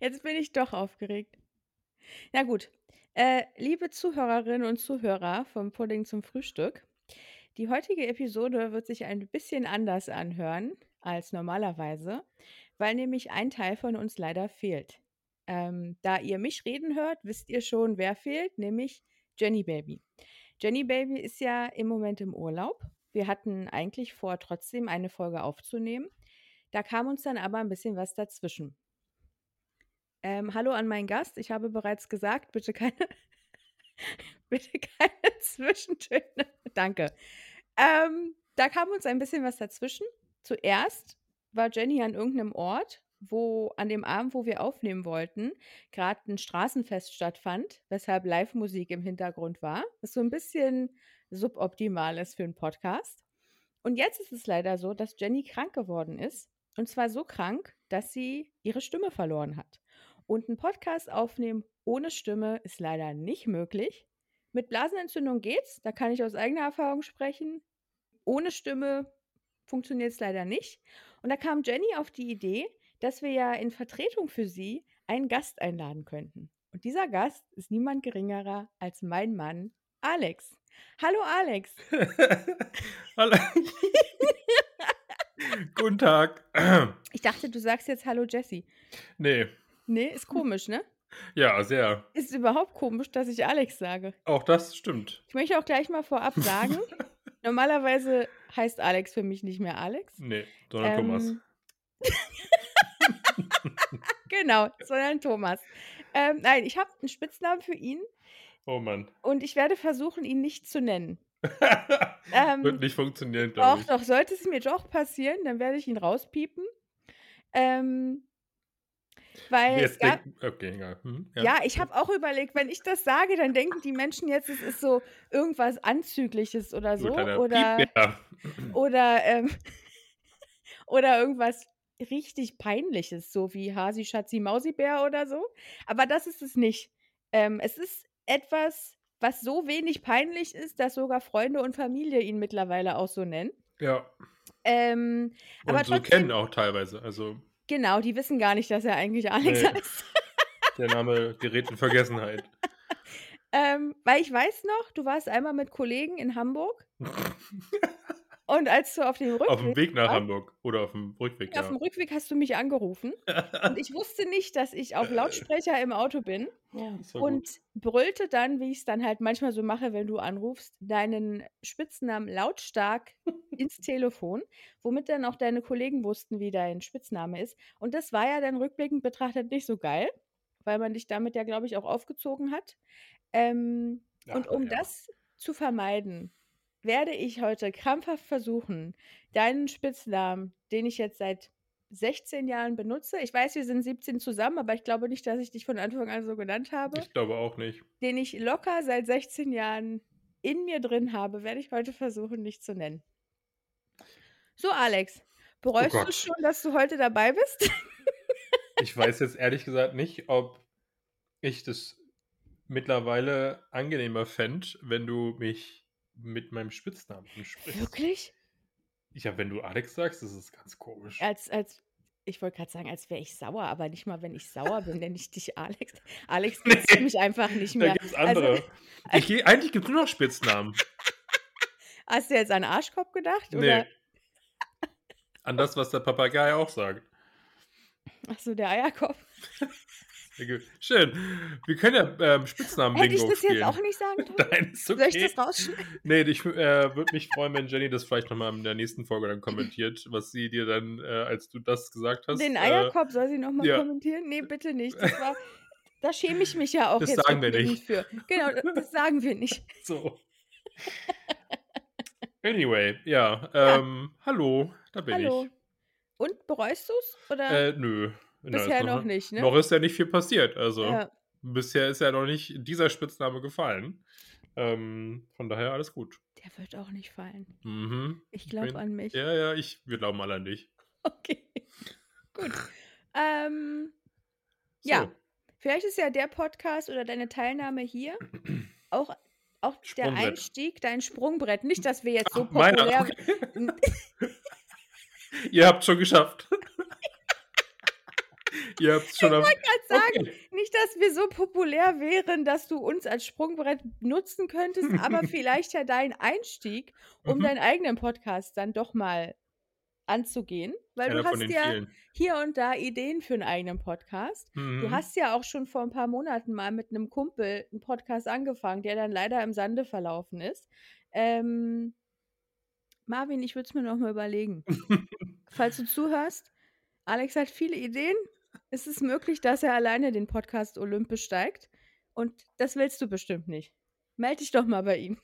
Jetzt bin ich doch aufgeregt. Na gut. Äh, liebe Zuhörerinnen und Zuhörer vom Pudding zum Frühstück, die heutige Episode wird sich ein bisschen anders anhören als normalerweise, weil nämlich ein Teil von uns leider fehlt. Ähm, da ihr mich reden hört, wisst ihr schon, wer fehlt, nämlich Jenny Baby. Jenny Baby ist ja im Moment im Urlaub. Wir hatten eigentlich vor, trotzdem eine Folge aufzunehmen. Da kam uns dann aber ein bisschen was dazwischen. Ähm, hallo an meinen Gast. Ich habe bereits gesagt, bitte keine, bitte keine Zwischentöne. Danke. Ähm, da kam uns ein bisschen was dazwischen. Zuerst war Jenny an irgendeinem Ort, wo an dem Abend, wo wir aufnehmen wollten, gerade ein Straßenfest stattfand, weshalb Live-Musik im Hintergrund war, was so ein bisschen suboptimal ist für einen Podcast. Und jetzt ist es leider so, dass Jenny krank geworden ist. Und zwar so krank, dass sie ihre Stimme verloren hat. Und ein Podcast aufnehmen ohne Stimme ist leider nicht möglich. Mit Blasenentzündung geht's, da kann ich aus eigener Erfahrung sprechen. Ohne Stimme funktioniert es leider nicht. Und da kam Jenny auf die Idee, dass wir ja in Vertretung für sie einen Gast einladen könnten. Und dieser Gast ist niemand geringerer als mein Mann Alex. Hallo Alex. Hallo. Guten Tag. Ich dachte, du sagst jetzt Hallo Jessie. Nee, Nee, ist komisch, ne? ja, sehr. Ist überhaupt komisch, dass ich Alex sage. Auch das stimmt. Ich möchte auch gleich mal vorab sagen, normalerweise heißt Alex für mich nicht mehr Alex. Nee, sondern Thomas. Ähm, genau, sondern Thomas. Ähm, nein, ich habe einen Spitznamen für ihn Oh Mann. und ich werde versuchen, ihn nicht zu nennen. Wird Ähm, nicht funktionieren, glaube ich. doch, sollte es mir doch passieren, dann werde ich ihn rauspiepen. Ähm, weil es Jetzt gab, denk, okay, egal. Hm, Ja, ich habe auch überlegt, wenn ich das sage, dann denken die Menschen jetzt, es ist so irgendwas Anzügliches oder so. Oder, oder, ähm, oder irgendwas richtig Peinliches, so wie Hasi, Schatzi, Mausibär oder so. Aber das ist es nicht. Ähm, es ist etwas, was so wenig peinlich ist, dass sogar Freunde und Familie ihn mittlerweile auch so nennen. Ja. Ähm, Und aber so trotzdem, kennen auch teilweise. Also genau, die wissen gar nicht, dass er eigentlich Alex Nee. heißt. der Name gerät in Vergessenheit. Ähm, weil ich weiß noch, du warst einmal mit Kollegen in Hamburg und als du auf dem Rückweg, auf dem Weg nach warst, Hamburg oder auf dem Rückweg, auf dem Rückweg hast du mich angerufen und ich wusste nicht, dass ich auf Lautsprecher im Auto bin Ja, war und gut. brüllte dann, wie ich es dann halt manchmal so mache, wenn du anrufst, deinen Spitznamen lautstark ins Telefon, womit dann auch deine Kollegen wussten, wie dein Spitzname ist. Und das war ja dann rückblickend betrachtet nicht so geil, weil man dich damit ja, glaube ich, auch aufgezogen hat. Ähm, Ja, und um ja. das zu vermeiden, werde ich heute krampfhaft versuchen, deinen Spitznamen, den ich jetzt seit 16 Jahren benutze, ich weiß, wir sind 17 zusammen, aber ich glaube nicht, dass ich dich von Anfang an so genannt habe, Ich glaube auch nicht. den ich locker seit 16 Jahren in mir drin habe, werde ich heute versuchen, nicht zu nennen. So, Alex, Oh bereust du Gott. schon, dass du heute dabei bist? Ich weiß jetzt ehrlich gesagt nicht, ob ich das mittlerweile angenehmer fände, wenn du mich mit meinem Spitznamen ansprichst. Wirklich? Ja, wenn du Alex sagst, das ist ganz komisch. Als, als, ich wollte gerade sagen, als wäre ich sauer, aber nicht mal, wenn ich sauer bin, nenne ich dich Alex. Alex gibt es Nee, mich einfach nicht da mehr. gibt es Also, andere. Ich, geh- eigentlich gibt es nur noch Spitznamen. hast du jetzt an Arschkopf gedacht? Nee. Oder? An das, was der Papagei auch sagt. Achso, der Eierkopf. Schön. Wir können ja ähm, Hätte ich Spitznamen-Bingo das jetzt spielen. auch nicht sagen? Nein, ist Soll ich okay. das rausschneiden? Nee, ich äh, würde mich freuen, wenn Jenny das vielleicht nochmal in der nächsten Folge dann kommentiert, was sie dir dann, äh, als du das gesagt hast. Den äh, Eierkopf soll sie nochmal ja. kommentieren? Nee, bitte nicht. Das war, da schäme ich mich ja auch Das jetzt sagen wir nicht. für. Genau, das sagen wir nicht. So. Anyway, ja, Ja, ähm, hallo, da bin hallo. ich. Und bereust du es? Äh, nö. Bisher noch nicht, ne? Noch ist ja nicht viel passiert. Also, Ja. bisher ist ja noch nicht dieser Spitzname gefallen. Ähm, von daher alles gut. Der wird auch nicht fallen. Mhm. Ich glaube an mich. ja, ja, ich, wir glauben alle an dich. Okay, gut. Ähm, ja, So, vielleicht ist ja der Podcast oder deine Teilnahme hier auch, auch der. Einstieg, dein Sprungbrett. Nicht, dass wir jetzt so Ach, meiner, populär. okay. Ihr habt schon geschafft. Ihr habt's schon Ich wollte grad sagen, okay. nicht, dass wir so populär wären, dass du uns als Sprungbrett nutzen könntest, aber vielleicht ja dein Einstieg, um Mhm. deinen eigenen Podcast dann doch mal anzugehen, weil Einer du hast ja vielen. hier und da Ideen für 'n eigenen Podcast. Du Mhm. hast ja auch schon vor 'n paar Monaten mal mit 'nem Kumpel 'n Podcast angefangen, der dann leider im Sande verlaufen ist. Ähm Marvin, ich würde es mir noch mal überlegen. Falls du zuhörst, Alex hat viele Ideen. Es ist möglich, dass er alleine den Podcast Olymp besteigt und das willst du bestimmt nicht. Melde dich doch mal bei ihm.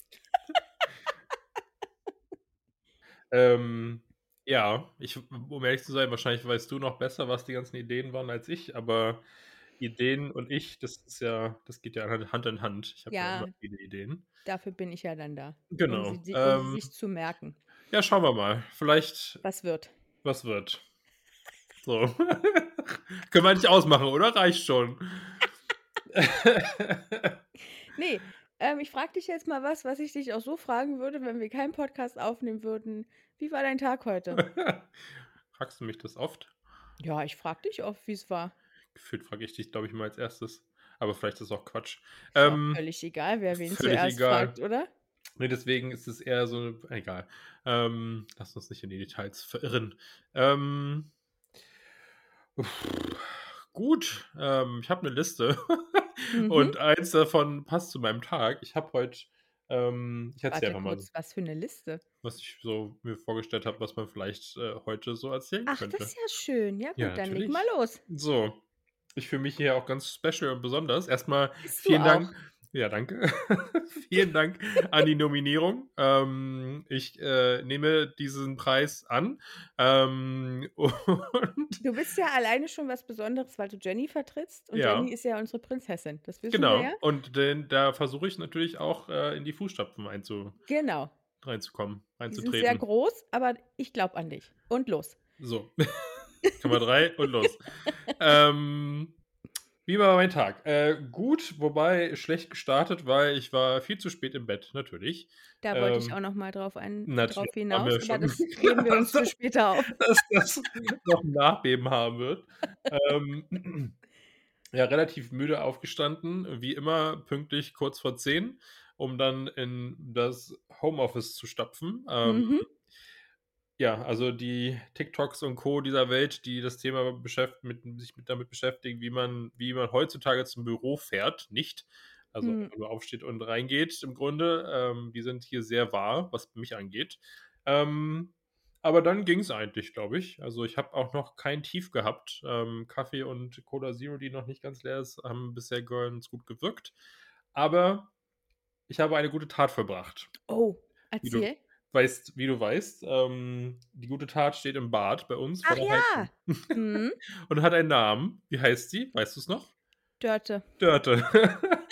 Ähm, ja, ich um ehrlich zu sein, wahrscheinlich weißt du noch besser, was die ganzen Ideen waren als ich, aber Ideen und ich, das ist ja das geht ja Hand in Hand. Ich habe ja immer Ja. viele Ideen. Dafür bin ich ja dann da, um Genau. sie si um Ähm, sie sich zu merken. ja, schauen wir mal. Vielleicht Was wird. was wird. So. Können wir eigentlich ausmachen, oder? Reicht schon. Ne, ähm, ich frage dich jetzt mal was, was ich dich auch so fragen würde, wenn wir keinen Podcast aufnehmen würden. Wie war dein Tag heute? Fragst du mich das oft? Ja, ich frage dich oft, wie's war. Gefühlt frage ich dich, glaube ich, mal als Erstes. Aber vielleicht ist es auch Quatsch. Ist auch Ähm, völlig egal, wer wen zuerst egal. fragt, oder? Ne, deswegen ist es eher so egal. Ähm, lass uns nicht in die Details verirren. Ähm gut, ähm, ich habe 'ne Liste Mhm. und eins davon passt zu meinem Tag. Ich habe heute ähm, ich erzähle einfach mal, kurz, was für 'ne Liste? was ich so mir vorgestellt habe, was man vielleicht, äh, heute so erzählen Ach, könnte. das ist ja schön. Ja gut, Ja, dann leg mal los. So, ich fühle mich hier auch ganz special und besonders. Erst mal Bist vielen. Dank ja, danke. Vielen Dank an die Nominierung. Ähm, ich, äh, nehme diesen Preis an. Ähm, und Du bist ja alleine schon was Besonderes, weil du Jenny vertrittst und Ja. Jenny ist ja unsere Prinzessin. Das wissen wir Genau. ja. Und den da versuche ich natürlich auch, äh, in die Fußstapfen einzu Genau. reinzukommen, Die sind sehr reinzutreten. groß, aber ich glaube an dich. Und los. So. Nummer 3 und los. Ähm, wie war mein Tag? Äh, gut, wobei schlecht gestartet, weil ich war viel zu spät im Bett, natürlich. Da wollte ich Ähm, auch noch mal drauf ein drauf hinaus, aber schon das heben wir uns für später auf. dass das noch 'n Nachbeben haben wird. Ähm, ja, relativ müde aufgestanden, wie immer pünktlich kurz vor 10, um dann in das Homeoffice zu stapfen. Ähm, Mhm. Ja, also die TikToks und Co. dieser Welt, die das Thema beschäft mit sich mit damit beschäftigen, wie man wie man heutzutage zum Büro fährt, nicht. Also, Mhm. nur aufsteht und reingeht im Grunde. Ähm, die sind hier sehr wahr, was mich angeht. Ähm, aber dann ging's eigentlich, glaube ich. Also, ich habe auch noch kein Tief gehabt. Ähm, Kaffee und Cola Zero, die noch nicht ganz leer ist, haben bisher ganz gut gewirkt. Aber ich habe eine gute Tat vollbracht. Oh, erzähl. Weißt wie du weißt, ähm, die gute Tat steht im Bad bei uns Ach ja. Mhm. und hat einen Namen. Wie heißt sie? Weißt du's noch? Dörte. Dörte.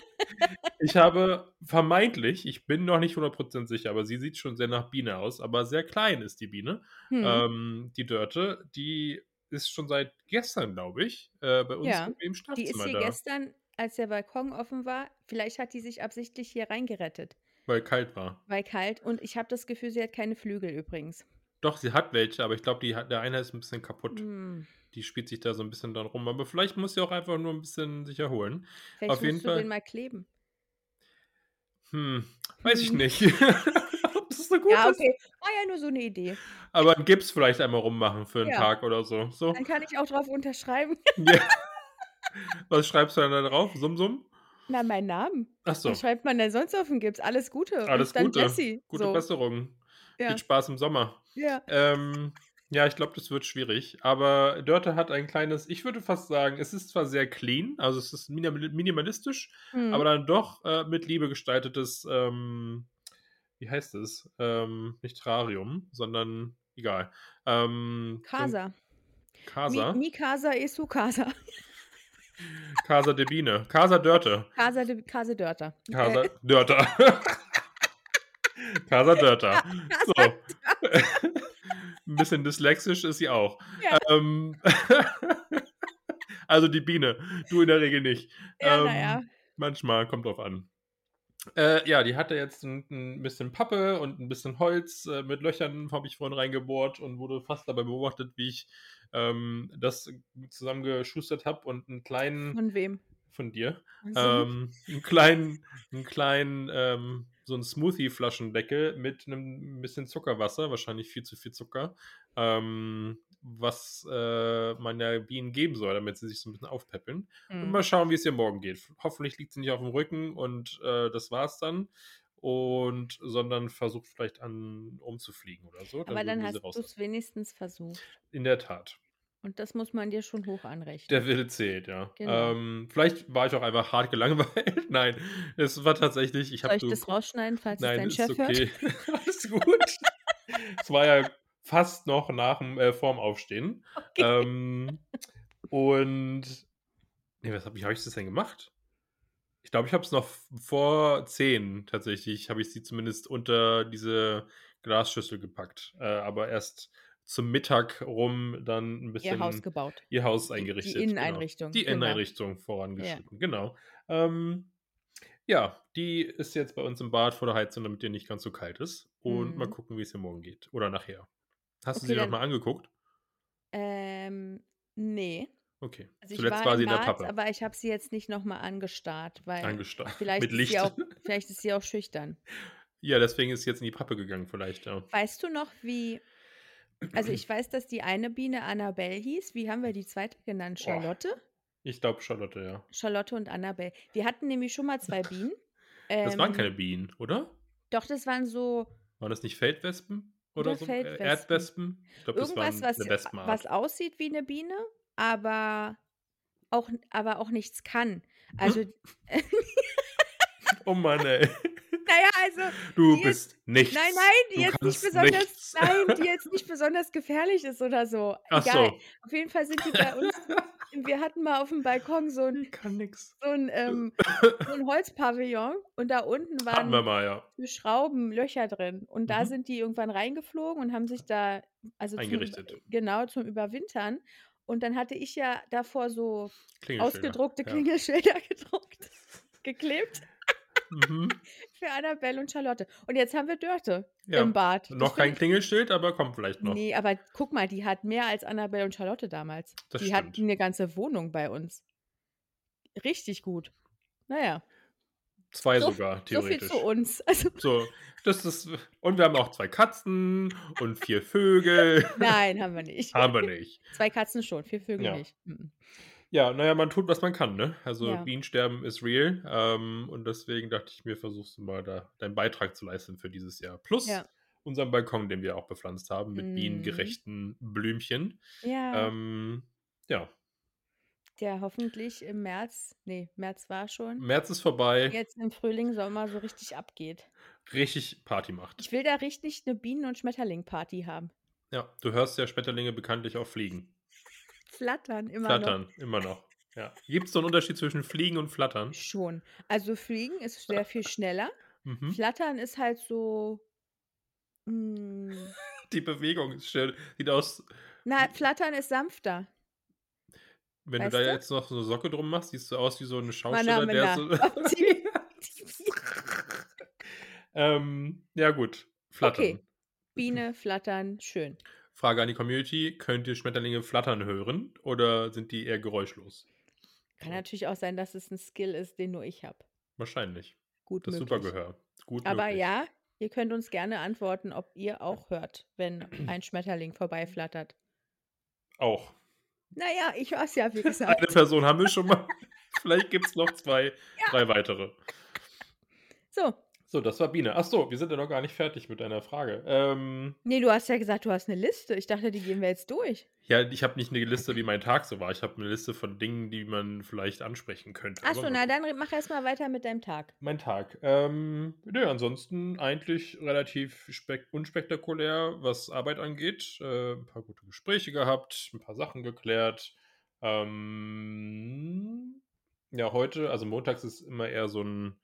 Ich habe vermeintlich ich bin noch nicht 100 sicher, aber sie sieht schon sehr nach Biene aus, aber sehr klein ist die Biene. Mhm. Ähm, die Dörte, die ist schon seit gestern, glaube ich, äh, bei uns Ja, im im die ist Schlafzimmer hier da. gestern, als der Balkon offen war vielleicht hat die sich absichtlich hier reingerettet. Weil kalt war. Weil kalt und ich habe das Gefühl, sie hat keine Flügel übrigens. Doch, sie hat welche, aber ich glaube, der eine ist 'n bisschen kaputt. Hm. Die spielt sich da so 'n bisschen dran rum, aber vielleicht muss sie auch einfach nur 'n bisschen sich erholen. Vielleicht Auf jeden musst du den Fall mal kleben. Hm, weiß ich Hm. nicht. Ob das so gut Ja, ist? okay. War ja nur so 'ne Idee. Aber 'n Gips vielleicht einmal rummachen für 'n Ja. Tag oder so. So. Dann kann ich auch drauf unterschreiben. Ja. Was schreibst du dann da drauf? Sum Sum? Na, meinen Namen. Ach so. Was schreibt man denn sonst auf 'n Gips? Alles Gute Alles und dann Gute. Jessie, Gute so. Besserung. Viel Ja. Spaß im Sommer. Ja. Ähm, ja, ich glaube, das wird schwierig. Aber Dörte hat ein kleines ich würde fast sagen, es ist zwar sehr clean, also es ist minimal minimalistisch, aber Mhm. dann doch, äh, mit Liebe gestaltetes, ähm, wie heißt es? Ähm, nicht Terrarium, sondern egal. Ähm, 'n Casa. Mi Casa? mi casa e su casa. Casa de Biene. Casa Dörte. Casa de Case Dörter. Casa Äh, Dörter. Casa Dörter. Ja, So. Casa 'N bisschen dyslexisch ist sie auch. Ja. Ähm, also die Biene, du in der Regel nicht. Ja, Ähm, na ja. manchmal, kommt drauf an. Äh, ja, die hatte jetzt 'n 'n bisschen Pappe und 'n bisschen Holz, äh, mit Löchern habe ich vorhin reingebohrt und wurde fast dabei beobachtet, wie ich, ähm, das zusammengeschustert habe und 'n kleinen Von wem? von dir, Ach so. ähm, 'n kleinen 'n kleinen, ähm so 'n Smoothie-Flaschendeckel mit 'nem bisschen Zuckerwasser, wahrscheinlich viel zu viel Zucker, ähm, was, äh, man der Bienen geben soll, damit sie sich so 'n bisschen aufpäppeln. Und Mhm. mal schauen, wie's ihr morgen geht. Hoffentlich liegt sie nicht aufm Rücken und, äh, das war's dann und sondern versucht vielleicht an rumzufliegen oder so. Aber Dann hast rauslassen. du's wenigstens versucht. In der Tat. Und das muss man dir schon hoch anrechnen. Der Wille zählt, ja. Genau. Ähm, vielleicht war ich auch einfach hart gelangweilt. Nein, es war tatsächlich ich Soll ich so das rausschneiden, falls es nein, dein ist Chef hört? okay. Alles gut. Es war ja fast noch nach'm äh, vorm Aufstehen. Okay. Ähm, und ne, was habe wie habe ich das denn gemacht? Ich glaube, ich habe es noch vor 10 tatsächlich habe ich sie zumindest unter diese Glasschüssel gepackt, äh, aber erst zum Mittag rum dann 'n Ihr Haus bisschen gebaut. ihr Haus Die die eingerichtet, genau. Inneneinrichtung, Die genau. Inneneinrichtung Ja. vorangeschritten, genau. Ähm, ja, die ist jetzt bei uns im Bad vor der Heizung, damit ihr nicht ganz so kalt ist und mal Mhm. gucken, wie's ihr morgen geht oder nachher. Hast du Okay, sie noch dann mal angeguckt? Ähm, ne. Okay. Also, ich Zuletzt war war im sie in der Bad, Pappe. aber ich habe sie jetzt nicht noch mal angestarrt, weil Angestarrt. vielleicht Mit ist Licht. sie auch vielleicht ist sie auch schüchtern. Ja, deswegen ist sie jetzt in die Pappe gegangen vielleicht, ja. Weißt du noch, wie also, ich weiß, dass die eine Biene Annabelle hieß. Wie haben wir die 2. genannt? Charlotte? Ich glaube Charlotte, ja. Charlotte und Annabelle. Wir hatten nämlich schon mal 2 Bienen. Das waren Ähm keine Bienen, oder? Doch, das waren so Waren das nicht Feldwespen oder oder so? Äh, Feldwespen. Erdwespen? Ich glaube, das Irgendwas, waren was 'ne Wespenart. was aussieht wie 'ne Biene, aber auch aber auch nichts kann. Also Oh Mann, ey. Na ja, also, Du bist jetzt nichts. nein, nein, die Du jetzt nicht besonders nichts. nein, die jetzt nicht besonders gefährlich ist oder so. Ach Egal. so. Auf jeden Fall sind die bei uns wir hatten mal auf'm Balkon so 'n Die kann nix. so 'n, ähm so 'n Holzpavillon und da unten waren mal, ja. Schrauben Löcher drin. Und da Mhm. sind die irgendwann reingeflogen und haben sich da also, zum Eingerichtet. genau, zum Überwintern. Und dann hatte ich ja davor so Klingelschilder, ausgedruckte ja. Klingelschilder gedruckt geklebt Mhm. für Annabelle und Charlotte. Und jetzt haben wir Dörte Ja. im Bad. Das Noch kein Klingelschild, aber kommt vielleicht noch. Ne, aber guck mal, die hat mehr als Annabelle und Charlotte damals. Das Die hat stimmt. 'ne ganze Wohnung bei uns. Richtig gut. Na 2 So sogar, so viel theoretisch. zu uns. Also So, das ist und wir haben auch 2 Katzen und 4 Vögel. Nein, haben wir nicht. Haben wir nicht. 2 Katzen schon, 4 Vögel Ja. nicht. Ja, na ja, man tut, was man kann, ne? Also, Ja. Bienensterben ist real, ähm, und deswegen dachte ich mir, versuchst du mal da deinen Beitrag zu leisten für dieses Jahr. Plus Ja. unseren Balkon, den wir auch bepflanzt haben mit Mhm. bienengerechten Blümchen. Ja. Ähm, ja. Der hoffentlich im März ne, März war schon. März ist vorbei. Jetzt im Frühling, Sommer so richtig abgeht. Richtig Party macht. Ich will da richtig 'ne Bienen und Schmetterling-Party haben. Ja, du hörst ja Schmetterlinge bekanntlich auch fliegen. Flattern immer Flattern, noch. immer noch. Ja. Gibt's so 'n Unterschied zwischen Fliegen und Flattern? Schon. Also, Fliegen ist sehr viel schneller. Mhm. Flattern ist halt so hm Die Bewegung ist schön. Sieht aus Na, Flattern ist sanfter. Wenn Weißt du da du? jetzt noch so 'ne Socke drum machst, siehst du aus wie so Mana Schausteller, der so Ähm, ja gut, flattern. Okay. Biene, flattern, schön. Frage an die Community: Könnt ihr Schmetterlinge flattern hören oder sind die eher geräuschlos? Kann natürlich auch sein, dass es 'n Skill ist, den nur ich habe. Wahrscheinlich. Gut Das möglich. Supergehör. Gut Aber möglich. ja, ihr könnt uns gerne antworten, ob ihr auch hört, wenn ein Schmetterling vorbeiflattert. Auch. Na ja, ich es ja, wie Eine gesagt. Person haben wir schon mal. Vielleicht gibt's noch 2, Ja. 3 weitere. So. So, das war Biene. Ach so, wir sind ja noch gar nicht fertig mit deiner Frage. Ähm Ne, du hast ja gesagt, du hast 'ne Liste. Ich dachte, die gehen wir jetzt durch. Ja, ich habe nicht 'ne Liste, wie mein Tag so war. Ich habe 'ne Liste von Dingen, die man vielleicht ansprechen könnte. Ach Aber so, mal na dann mach erst mal weiter mit deinem Tag. Mein Tag. Ähm, ne, ansonsten eigentlich relativ spek unspektakulär, was Arbeit angeht. Äh, 'n paar gute Gespräche gehabt, 'n paar Sachen geklärt. Ähm, ja, heute also montags ist immer eher so 'n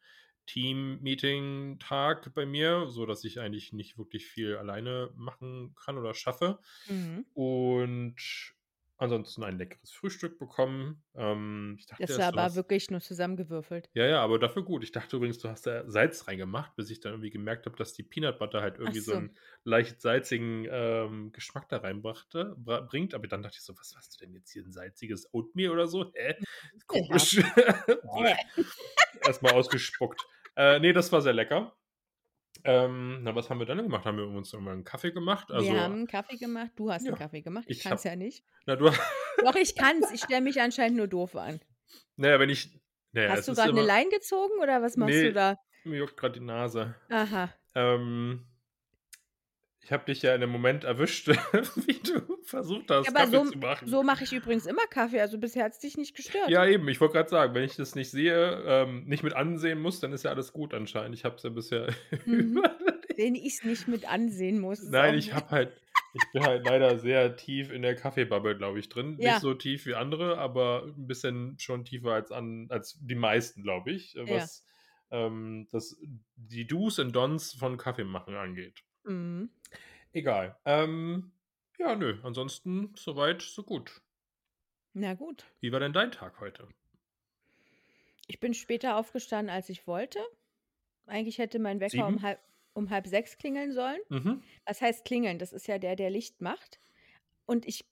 Team-Meeting-Tag bei mir, sodass ich eigentlich nicht wirklich viel alleine machen kann oder schaffe. Mhm. Und ansonsten ein leckeres Frühstück bekommen. Ähm, dachte Das war aber hast wirklich nur zusammengewürfelt. Ja, ja, aber dafür gut. Ich dachte übrigens, du hast da Salz reingemacht, bis ich dann irgendwie gemerkt habe, dass die Peanut Butter halt irgendwie so so. 'n leicht salzigen, ähm, Geschmack da reinbrachte bra bringt. Aber dann dachte ich so: „Was hast du denn jetzt hier 'n salziges Oatmeal oder so? Hä? Komisch.“ Bleh. Erst mal ausgespuckt. Äh, ne, das war sehr lecker. Ähm, na, was haben wir dann gemacht? Haben wir uns irgendwann 'n Kaffee gemacht? Also Wir haben 'n Kaffee gemacht. Du hast Ja, Kaffee gemacht. Ich ich kann's habe ja nicht. na, du Doch, ich kann's. Ich stelle mich anscheinend nur doof an. Na ja, wenn ich na ja, Hast es du ist grad 'ne immer Line gezogen oder was machst du Ne, da? mir juckt grad die Nase. Aha. Ähm ich habe dich ja in 'nem Moment erwischt, wie du versucht Ja, hast, aber Kaffee so zu machen. so mache ich übrigens immer Kaffee. Also, bisher hat's dich nicht gestört. Ja, eben. Ich wollte grad sagen, wenn ich das nicht sehe ähm, nicht mit ansehen muss, dann ist ja alles gut anscheinend. Ich habe es ja bisher Mhm. Wenn ich's nicht mit ansehen muss, Nein, ich habe halt ich bin halt leider sehr tief in der Kaffee-Bubble, glaube ich, drin. Nicht Ja. so tief wie andere, aber 'n bisschen schon tiefer als an als die meisten, glaube ich, äh, Ja. was, ähm, das die Dos und Don'ts von Kaffeemachen angeht. Mhm. Egal. Ähm, ja, nö, ansonsten so weit, so gut. Na gut. Wie war denn dein Tag heute? Ich bin später aufgestanden, als ich wollte. Eigentlich hätte mein Wecker um 7? halb um 5:30 klingeln sollen. Mhm. Was heißt klingeln? Das ist ja der, der Licht macht. Und ich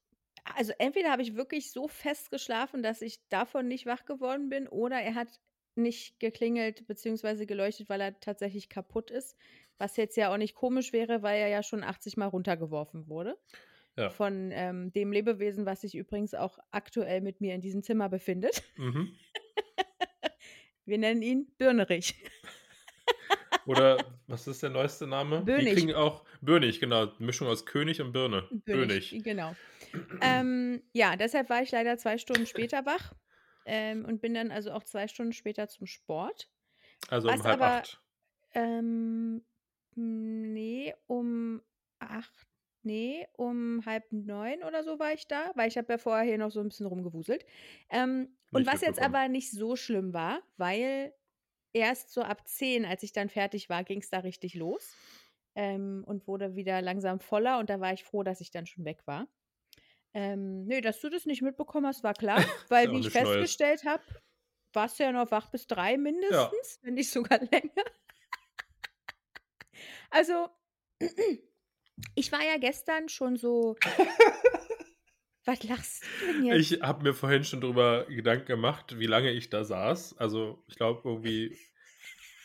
also, entweder habe ich wirklich so fest geschlafen, dass ich davon nicht wach geworden bin, oder er hat nicht geklingelt beziehungsweise geleuchtet, weil er tatsächlich kaputt ist. Was jetzt ja auch nicht komisch wäre, weil er ja schon 80 Mal runtergeworfen wurde. Ja. Von, ähm, dem Lebewesen, was sich übrigens auch aktuell mit mir in diesem Zimmer befindet. Mhm. Wir nennen ihn Birnerich. Oder was ist der neueste Name? Die Böhnig. kriegen auch Böhnig, genau. Mischung aus König und Birne. Böhnig, Böhnig. genau. Ähm, ja, deshalb war ich leider 2 Stunden später wach, ähm, und bin dann also auch 2 Stunden später zum Sport. Also um halb aber acht. ähm, ne, um 8 ne, um 8:30 oder so war ich da, weil ich habe ja vorher hier noch so 'n bisschen rumgewuselt. Ähm, und was jetzt aber nicht so schlimm war, weil erst so ab 10, als ich dann fertig war, ging's da richtig los, ähm, und wurde wieder langsam voller und da war ich froh, dass ich dann schon weg war. Ähm, ne, dass du das nicht mitbekommen hast, war klar, weil ja wie ich festgestellt habe, warst du ja noch wach bis 3 Ja. mindestens, wenn nicht sogar länger. Also, ich war ja gestern schon so Was lachst du denn jetzt? Ich habe mir vorhin schon drüber Gedanken gemacht, wie lange ich da saß. Also, ich glaube irgendwie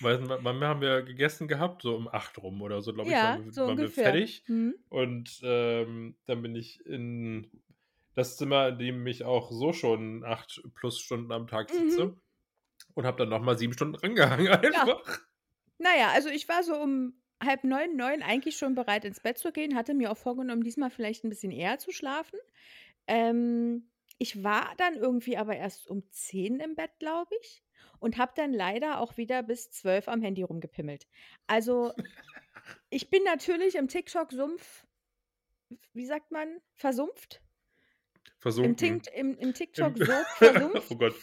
weiß wann haben wir gegessen gehabt? So um 8 rum oder so, glaube ich, Ja, waren so waren wir fertig. Mhm. Und, ähm, dann bin ich in das Zimmer, in dem ich auch so schon 8 plus Stunden am Tag sitze Mhm. und habe dann noch mal 7 Stunden drangehangen Ja. einfach. Ja, also ich war so um 8:30, 9 eigentlich schon bereit, ins Bett zu gehen, hatte mir auch vorgenommen, diesmal vielleicht 'n bisschen eher zu schlafen. Ähm, ich war dann irgendwie aber erst um 10 im Bett, glaube ich, und habe dann leider auch wieder bis 12 am Handy rumgepimmelt. Also, ich bin natürlich im TikTok-Sumpf wie sagt man, versumpft? Im Versunken. Tinkt im im Im TikTok-Sog versumpft? Oh Gott.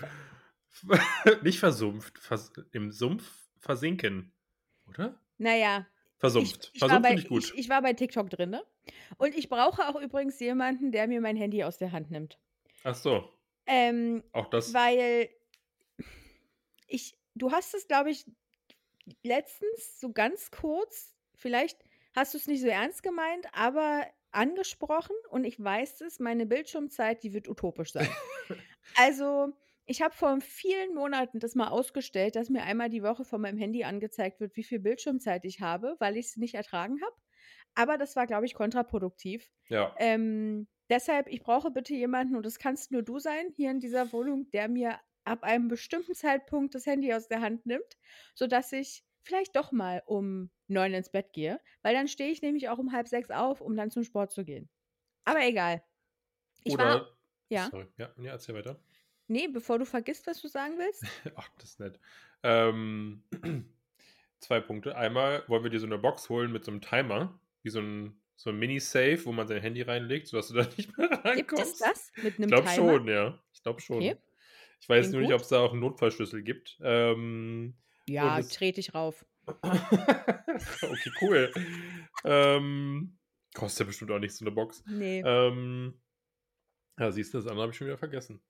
Nicht versumpft, vers im Sumpf versinken, oder? Na ich Versumpft. ich war Versumpft bei finde ich ich gut. ich war bei TikTok drinne und ich brauche auch übrigens jemanden, der mir mein Handy aus der Hand nimmt. Ach so. Ähm, Auch das weil ich du hast es, glaube ich, letztens so ganz kurz vielleicht hast du's nicht so ernst gemeint, aber angesprochen und ich weiß es, meine Bildschirmzeit, die wird utopisch sein. Also, ich habe vor vielen Monaten das mal ausgestellt, dass mir einmal die Woche von meinem Handy angezeigt wird, wie viel Bildschirmzeit ich habe, weil ich's nicht ertragen habe. Aber das war, glaube ich, kontraproduktiv. Ja. Ähm, deshalb, ich brauche bitte jemanden und das kannst nur du sein hier in dieser Wohnung, der mir ab einem bestimmten Zeitpunkt das Handy aus der Hand nimmt, sodass ich vielleicht doch mal um 9 ins Bett gehe, weil dann stehe ich nämlich auch um 5:30 auf, um dann zum Sport zu gehen. Aber egal. Ich war Oder ja? sorry, ja, ne, erzähl weiter. Ne, bevor du vergisst, was du sagen willst? Ach, das ist nett. Ähm, 2 Punkte. Einmal wollen wir dir so 'ne Box holen mit so 'nem Timer, wie so 'n so 'n Mini-Safe, wo man sein Handy reinlegt, sodass du da nicht mehr Gibt es rankommst. das mit Ich 'nem glaube Timer? schon, ja. Ich glaube Okay. schon. Ich weiß Klingt nur nicht, gut. ob's da auch 'n Notfallschlüssel gibt. Ähm, Ja, trete ich rauf. Okay, cool. Ähm, kostet ja bestimmt auch nichts, so 'ne Box. Ne. Ähm, Ja, siehst du, das andere habe ich schon wieder vergessen.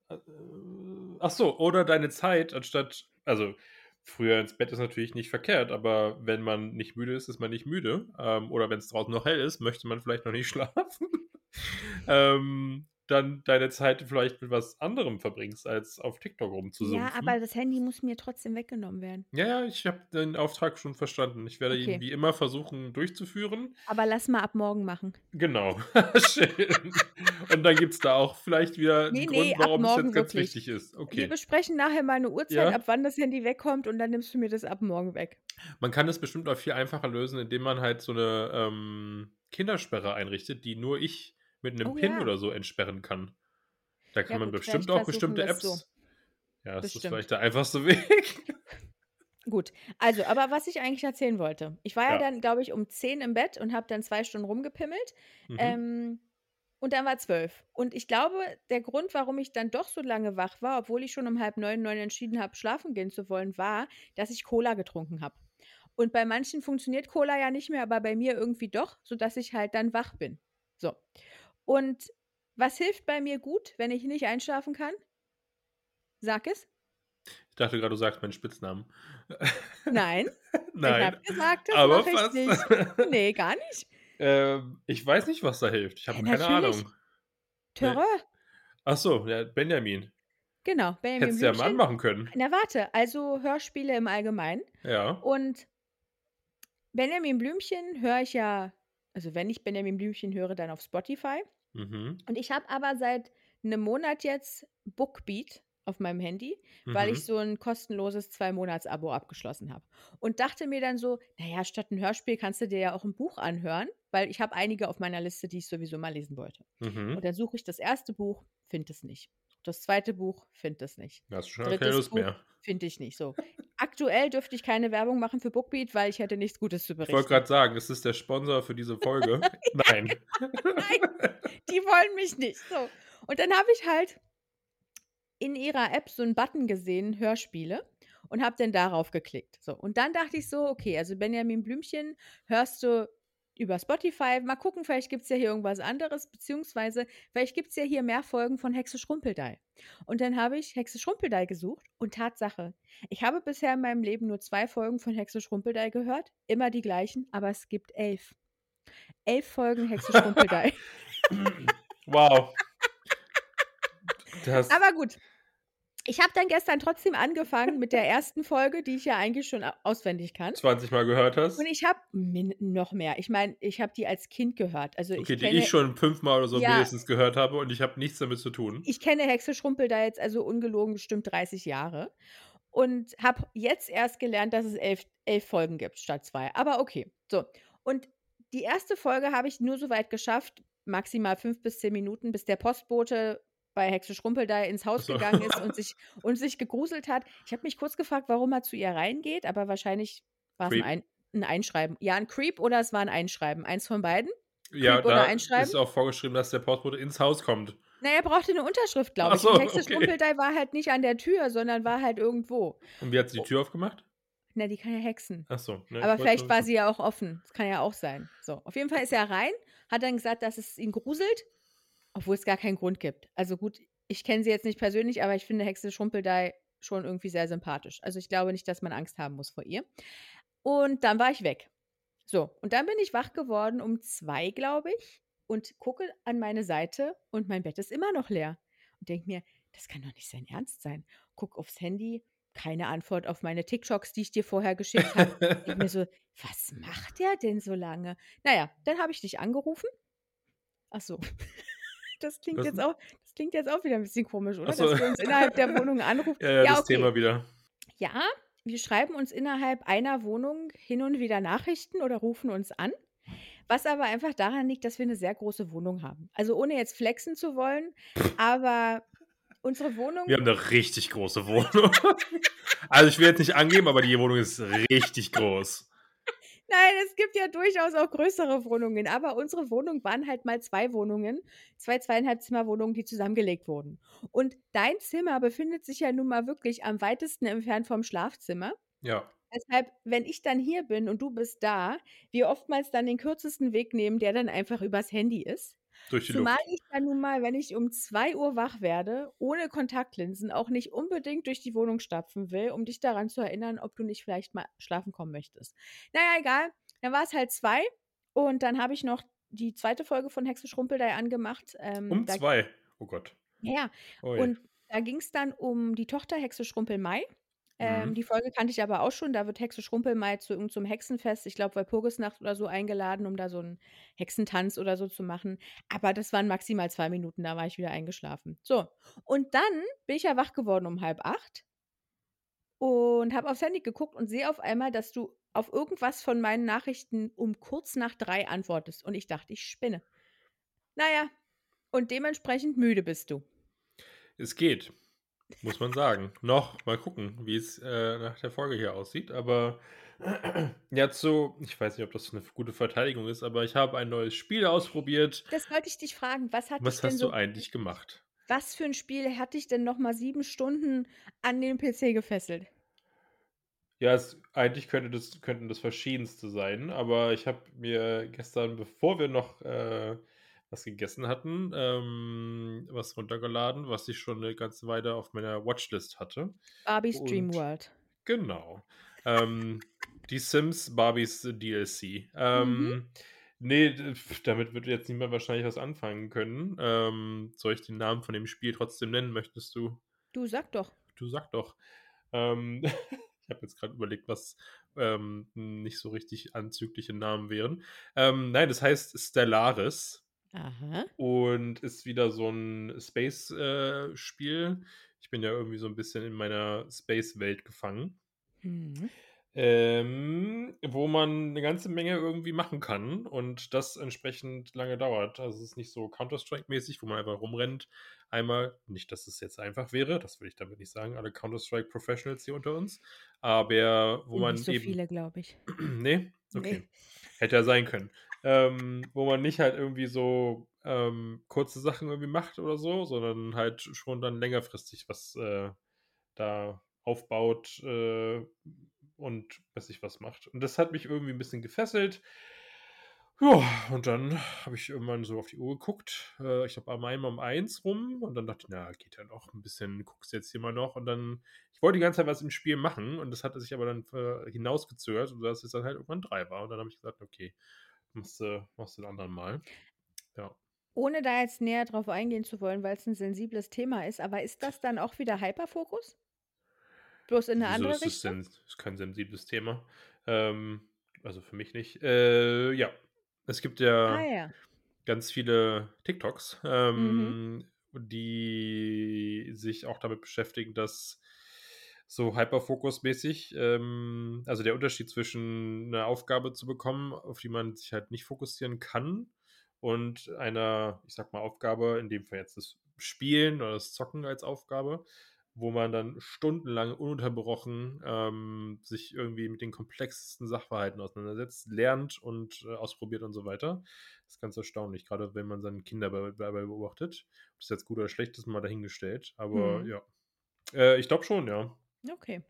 Ach so, oder deine Zeit anstatt also, früher ins Bett ist natürlich nicht verkehrt, aber wenn man nicht müde ist, ist man nicht müde. Ähm, oder wenn's draußen noch hell ist, möchte man vielleicht noch nicht schlafen. Ähm, dann deine Zeit vielleicht mit was anderem verbringst, als auf TikTok Ja, aber das Handy muss mir trotzdem weggenommen werden. Ja, ja, ich habe den Auftrag schon verstanden. Ich werde ihn Okay. wie immer versuchen durchzuführen. Aber lass mal ab morgen machen. Genau, schön. Und dann gibt's da auch vielleicht wieder 'n Ne, Grund, ne, ab warum es jetzt ganz wirklich. wichtig ist. Wir Okay. besprechen nachher mal 'ne Uhrzeit, Ja. ab wann das Handy wegkommt und dann nimmst du mir das ab morgen weg. Man kann das bestimmt auch viel einfacher lösen, indem man halt so 'ne, ähm, Kindersperre einrichtet, die nur ich mit 'nem Oh PIN ja. oder so entsperren kann. Da kann Ja man gut, bestimmt auch bestimmte wir's so. Apps ja, das ist Bestimmt. vielleicht der einfachste Weg. Gut, also, aber was ich eigentlich erzählen wollte. Ich war ja Ja. dann, glaube ich, um 10 im Bett und habe dann 2 Stunden rumgepimmelt. Mhm. Ähm, und dann war 12. Und ich glaube, der Grund, warum ich dann doch so lange wach war, obwohl ich schon um 8:30, 9 entschieden habe, schlafen gehen zu wollen, war, dass ich Cola getrunken habe. Und bei manchen funktioniert Cola ja nicht mehr, aber bei mir irgendwie doch, sodass ich halt dann wach bin. So. Und was hilft bei mir gut, wenn ich nicht einschlafen kann? Sag es. Ich dachte grad, du sagst meinen Spitznamen. Nein. Ich Nein, habe gesagt, das aber mache ich fast. nicht. Ne, gar nicht. Ähm, ich weiß nicht, was da hilft. Ich habe Ja, keine natürlich. Ahnung. Terror. Ach so, ja, Benjamin. Genau, Benjamin Hättest du ja mal anmachen können. Na, warte, also Hörspiele im Allgemeinen. Ja. Und Benjamin Blümchen höre ich ja also, wenn ich Benjamin Blümchen höre, dann auf Spotify. Mhm. Und ich habe aber seit 'nem Monat jetzt Bookbeat auf meinem Handy, weil ich Mhm. so 'n kostenloses 2-Monats-Abo abgeschlossen habe. Und dachte mir dann so: „Na ja, statt 'n Hörspiel kannst du dir ja auch 'n Buch anhören“, weil ich habe einige auf meiner Liste, die ich sowieso mal lesen wollte. Mhm. Und dann suche ich das 1. Buch, finde es nicht. Das 2. Buch, finde es nicht. Da hast du schon keine 3. Lust Buch, mehr. finde ich nicht. So. Aktuell dürfte ich keine Werbung machen für Bookbeat, weil ich hätte nichts Gutes zu Ich wollte berichten. grad sagen, ist das der Sponsor für diese Folge? Nein. Nein, die wollen mich nicht. So. Und dann habe ich halt in ihrer App so 'n Button gesehen, Hörspiele, und habe dann darauf geklickt. So. Und dann dachte ich so: „Okay, also Benjamin Blümchen hörst du über Spotify. Mal gucken, vielleicht gibt's ja hier irgendwas anderes, beziehungsweise vielleicht gibt's ja hier mehr Folgen von Hexe Schrumpeldeil.“ Und dann habe ich Hexe Schrumpeldeil gesucht und Tatsache, ich habe bisher in meinem Leben nur 2 Folgen von Hexe Schrumpeldeil gehört, immer die gleichen, aber es gibt 11. 11 Folgen Hexe Schrumpeldeil. Wow. Das Aber gut. Ich habe dann gestern trotzdem angefangen mit der 1. Folge, die ich ja eigentlich schon auswendig kann. 20 Mal gehört hast? Und ich habe noch mehr. Ich meine, ich habe die als Kind gehört. Also, Okay, ich die kenne ich schon 5 Mal oder so Ja. mindestens gehört habe und ich habe nichts damit zu tun. ich kenne Hexe Schrumpeldeil jetzt also ungelogen bestimmt 30 Jahre und habe jetzt erst gelernt, dass es 11 11 Folgen gibt statt 2. Aber okay. So. Und die 1. Folge habe ich nur so weit geschafft, maximal 5 bis 10 Minuten, bis der Postbote bei Hexe Schrumpeldeil ins Ach Haus so. gegangen ist und sich und sich gegruselt hat. Ich habe mich kurz gefragt, warum er zu ihr reingeht, aber wahrscheinlich 'n Creep. Ein 'n Einschreiben. Ja, 'n Creep oder es war 'n Einschreiben. Eins von beiden. Ja, Creep oder da Einschreiben. ist auch vorgeschrieben, dass der Postbote ins Haus kommt. Na, er brauchte 'ne Unterschrift, glaube ich. so, Und Hexe okay. Schrumpeldeil war halt nicht an der Tür, sondern war halt irgendwo. Und wie hat sie die O Tür aufgemacht? Na, die kann ja hexen. Ach so, ne, Aber vielleicht war sie ja auch offen. Das kann ja auch sein. So, auf jeden Fall ist er rein, hat dann gesagt, dass es ihn gruselt, obwohl's gar keinen Grund gibt. Also gut, ich kenne sie jetzt nicht persönlich, aber ich finde Hexe Schrumpeldeil schon irgendwie sehr sympathisch. Also, ich glaube nicht, dass man Angst haben muss vor ihr. Und dann war ich weg. So, und dann bin ich wach geworden um 2, glaube ich, und gucke an meine Seite und mein Bett ist immer noch leer. Und denke mir: „Das kann doch nicht sein Ernst sein.“ Gucke aufs Handy, keine Antwort auf meine TikToks, die ich dir vorher geschickt habe. Denke mir so: „Was macht der denn so lange?“ Na ja, dann habe ich dich angerufen. Ach so. Das klingt jetzt auch das klingt jetzt auch wieder 'n bisschen komisch, oder? So. Dass wir uns innerhalb der Wohnung anrufen. Ja, ja, Ja, das okay. Thema wieder. Ja, wir schreiben uns innerhalb einer Wohnung hin und wieder Nachrichten oder rufen uns an, was aber einfach daran liegt, dass wir 'ne sehr große Wohnung haben. Also, ohne jetzt flexen zu wollen, aber unsere Wohnung Wir haben 'ne richtig große Wohnung. Also, ich will jetzt nicht angeben, aber die Wohnung ist richtig groß. Nein, es gibt ja durchaus auch größere Wohnungen, aber unsere Wohnung waren halt mal 2 Wohnungen, 2 2,5-Zimmer-Wohnungen, die zusammengelegt wurden. Und dein Zimmer befindet sich ja nun mal wirklich am weitesten entfernt vom Schlafzimmer. Ja. Deshalb, wenn ich dann hier bin und du bist da, wir oftmals dann den kürzesten Weg nehmen, der dann einfach übers Handy ist. Durch die Zumal Luft. ich dann nun mal, wenn ich um 2 Uhr wach werde, ohne Kontaktlinsen, auch nicht unbedingt durch die Wohnung stapfen will, um dich daran zu erinnern, ob du nicht vielleicht mal schlafen kommen möchtest. Na ja, egal. Dann war's halt 2 und dann habe ich noch die 2. Folge von Hexe Schrumpelei angemacht. Ähm, Um 2? Oh Gott. ja, Ui. und da ging's dann um die Tochter Hexe Schrumpelmai. Ähm, Mhm. die Folge kannte ich aber auch schon. Da wird Hexe Schrumpelmai zu irgend so 'nem Hexenfest, ich glaube Walpurgisnacht oder so, eingeladen, um da so 'n Hexentanz oder so zu machen. Aber das waren maximal 2 Minuten, da war ich wieder eingeschlafen. So, und dann bin ich ja wach geworden um 7:30 und habe aufs Handy geguckt und sehe auf einmal, dass du auf irgendwas von meinen Nachrichten um kurz nach 3 antwortest und ich dachte, ich spinne. Na ja, und dementsprechend müde bist du. Es geht, muss man sagen. Noch, mal gucken, wie's, äh, nach der Folge hier aussieht, aber jetzt so ich weiß nicht, ob das 'ne gute Verteidigung ist, aber ich habe ein neues Spiel ausprobiert. Das wollte ich dich fragen. Was hat Was hast so du eigentlich gemacht? was für 'n Spiel hat dich denn noch mal 7 Stunden an den PC gefesselt? Ja, es eigentlich könnte das könnten das verschiedenste sein, aber ich habe mir gestern, bevor wir noch, äh, was gegessen hatten, ähm, was runtergeladen, was ich schon 'ne ganze Weile auf meiner Watchlist hatte. Barbie's Und Dreamworld. genau. Ähm, die Sims Barbies DLC. Mhm. Ähm, ne, d damit wird jetzt niemand wahrscheinlich was anfangen können. Ähm, soll ich den Namen von dem Spiel trotzdem nennen, möchtest du? Du, sag doch. Du sag doch. Ähm, ich habe jetzt grad überlegt, was, ähm, nicht so richtig anzügliche Namen wären. Ähm, nein, das heißt Stellaris Aha. und ist wieder so 'n Space äh. Ich bin ja irgendwie so 'n bisschen in meiner Space-Welt gefangen. Mhm. Ähm, wo man 'ne ganze Menge irgendwie machen kann und das entsprechend lange dauert. Also, es ist nicht so Counter-Strike-mäßig, wo man einfach rumrennt. Einmal nicht, dass es jetzt einfach wäre, das will ich damit nicht sagen, alle Counter-Strike Professionals hier unter uns, aber wo Sind nicht man so eben viele, glaube ich. ne? Okay. Ne. Hätte ja sein können. Ähm, wo man nicht halt irgendwie so, ähm, kurze Sachen irgendwie macht oder so, sondern halt schon dann längerfristig was, äh, da aufbaut, äh, und weiß ich was macht. Und das hat mich irgendwie 'n bisschen gefesselt. Ja, und dann habe ich irgendwann so auf die Uhr geguckt. Äh, ich glaube, um einmal um 1 rum und dann dachte ich: „Na, geht ja noch 'n bisschen, guckst jetzt hier mal noch.“ Und dann ich wollte die ganze Zeit was im Spiel machen und das hatte sich aber dann äh, hinausgezögert, sodass es dann halt irgendwann 3 war. Und dann habe ich gesagt: „Okay, machst du machst du 'n anderen Mal.“ Ja. Ohne da jetzt näher drauf eingehen zu wollen, weil's 'n sensibles Thema ist, aber ist das dann auch wieder Hyperfokus? Bloß in 'ne Wieso andere ist Richtung? denn ist kein sensibles Thema. Ähm, also, für mich nicht. Äh, ja, es gibt Ah ja ja. ganz viele TikToks, Mhm. ähm, die sich auch damit beschäftigen, dass so hyperfokusmäßig ähm, also, der Unterschied zwischen 'ne Aufgabe zu bekommen, auf die man sich halt nicht fokussieren kann und einer, ich sage mal, Aufgabe, in dem Fall jetzt das Spielen oder das Zocken als Aufgabe, wo man dann stundenlang ununterbrochen, ähm, sich irgendwie mit den komplexesten Sachverhalten auseinandersetzt, lernt und, äh, ausprobiert und so weiter. Das ist ganz erstaunlich, grade wenn man seine Kinder dabei dabei beobachtet. Ob das jetzt gut oder schlecht ist, mal dahingestellt, aber Mhm. ja. Äh, ich glaube schon, ja. Okay.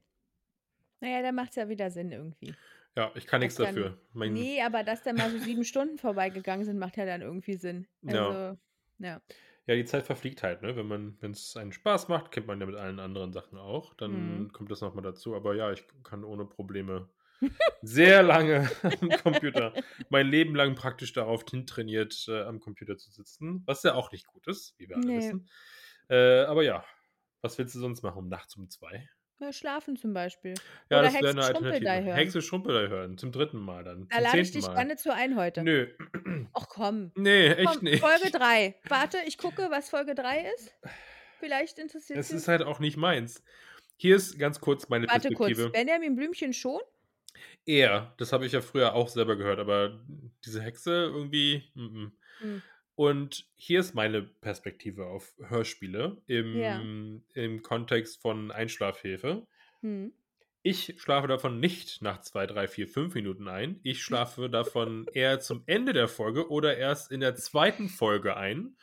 Na ja, dann macht's ja wieder Sinn irgendwie. Ja, ich kann dann dafür. Mein ne, aber dass dann mal so 7 Stunden vorbeigegangen sind, macht ja dann irgendwie Sinn. Ja. Also, ja. Ja, die Zeit verfliegt halt, ne? Wenn man wenn's einen Spaß macht, kennt man ja mit allen anderen Sachen auch, Mhm. dann kommt das noch mal dazu. Aber ja, ich kann ohne Probleme sehr lange am Computer mein Leben lang praktisch darauf hintrainiert, äh, am Computer zu sitzen, was ja auch nicht gut ist, wie wir alle Ne. wissen. Äh, aber ja, was willst du sonst machen um nachts um 2? Ja, schlafen zum Beispiel. Ja, Oder das wäre Hexe 'ne Schrumpelei Alternative. hören. Hexe Schrumpelei hören, zum 3. Mal dann, Da lade ich 10. dich gerne zu ein heute. Nö. Ach komm. Ne, echt Komm, Folge nicht. 3. Warte, ich gucke, was Folge 3 ist. Vielleicht interessiert's Es ja ist halt auch nicht meins. Hier ist ganz kurz meine Warte kurz, Perspektive. Benjamin Blümchen schon? Eher. Das habe ich ja früher auch selber gehört, aber diese Hexe irgendwie, m-m. Hm. Und hier ist meine Perspektive auf Hörspiele Ja. im im Kontext von Einschlafhilfe. Mhm. Ich schlafe davon nicht nach 2, 3, 4, 5 Minuten ein. Ich schlafe davon eher zum Ende der Folge oder erst in der 2. Folge ein,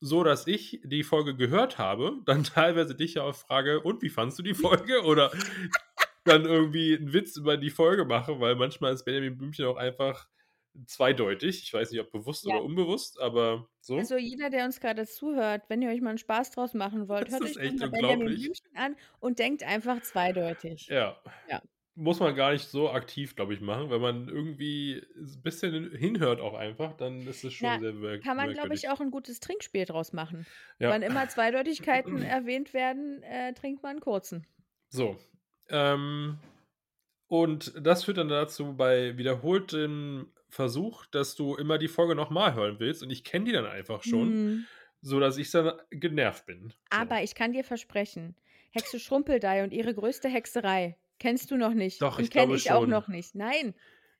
sodass ich die Folge gehört habe, dann teilweise dich auch frage: „Und wie fandest du die Folge?“ Oder dann irgendwie 'n Witz über die Folge mache, weil manchmal ist Benjamin Blümchen auch einfach zweideutig. Ich weiß nicht, ob bewusst Ja. oder unbewusst, aber so. Also, jeder, der uns grade zuhört, wenn ihr euch mal 'n Spaß draus machen wollt, Das hört euch echt mal unglaublich. An und denkt einfach zweideutig. Ja. Ja. Muss man gar nicht so aktiv, glaube ich, machen. Wenn man irgendwie s bisschen hinhört auch einfach, dann ist es schon Na, sehr merk kann man, glaube ich, auch 'n gutes Trinkspiel draus machen. Ja. Wann immer Zweideutigkeiten erwähnt werden, äh, trinkt man 'n kurzen. So, ähm, und das führt dann dazu bei wiederholtem Versuch, dass du immer die Folge noch mal hören willst und ich kenne die dann einfach schon, Mhm. sodass ich dann genervt bin. So. Aber ich kann dir versprechen, Hexe Schrumpeldeih und ihre größte Hexerei kennst du noch nicht Doch, und ich kenne ich auch noch nicht. Nein,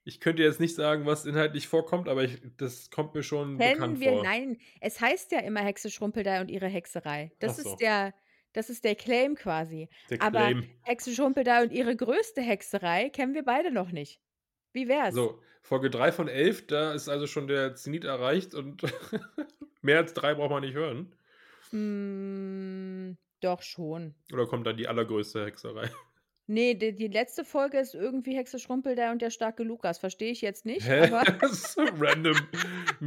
Ich könnte jetzt nicht sagen, was inhaltlich vorkommt, aber ich das kommt mir schon kennen bekannt wir vor. nein, es heißt ja immer Hexe Schrumpeldeih und ihre Hexerei. Das so. ist der das ist der Claim quasi. Der Aber Claim. Hexe Schrumpeldeih und ihre größte Hexerei kennen wir beide noch nicht. Wie wär's? So, Folge 3 von 11, da ist also schon der Zenit erreicht und mehr als 3 braucht man nicht hören. Hm, doch schon. Oder kommt dann die allergrößte Hexerei? Ne, die die letzte Folge ist irgendwie Hexe Schrumpeldeih und der starke Lukas. Verstehe ich jetzt nicht, Hä? aber Das ist so random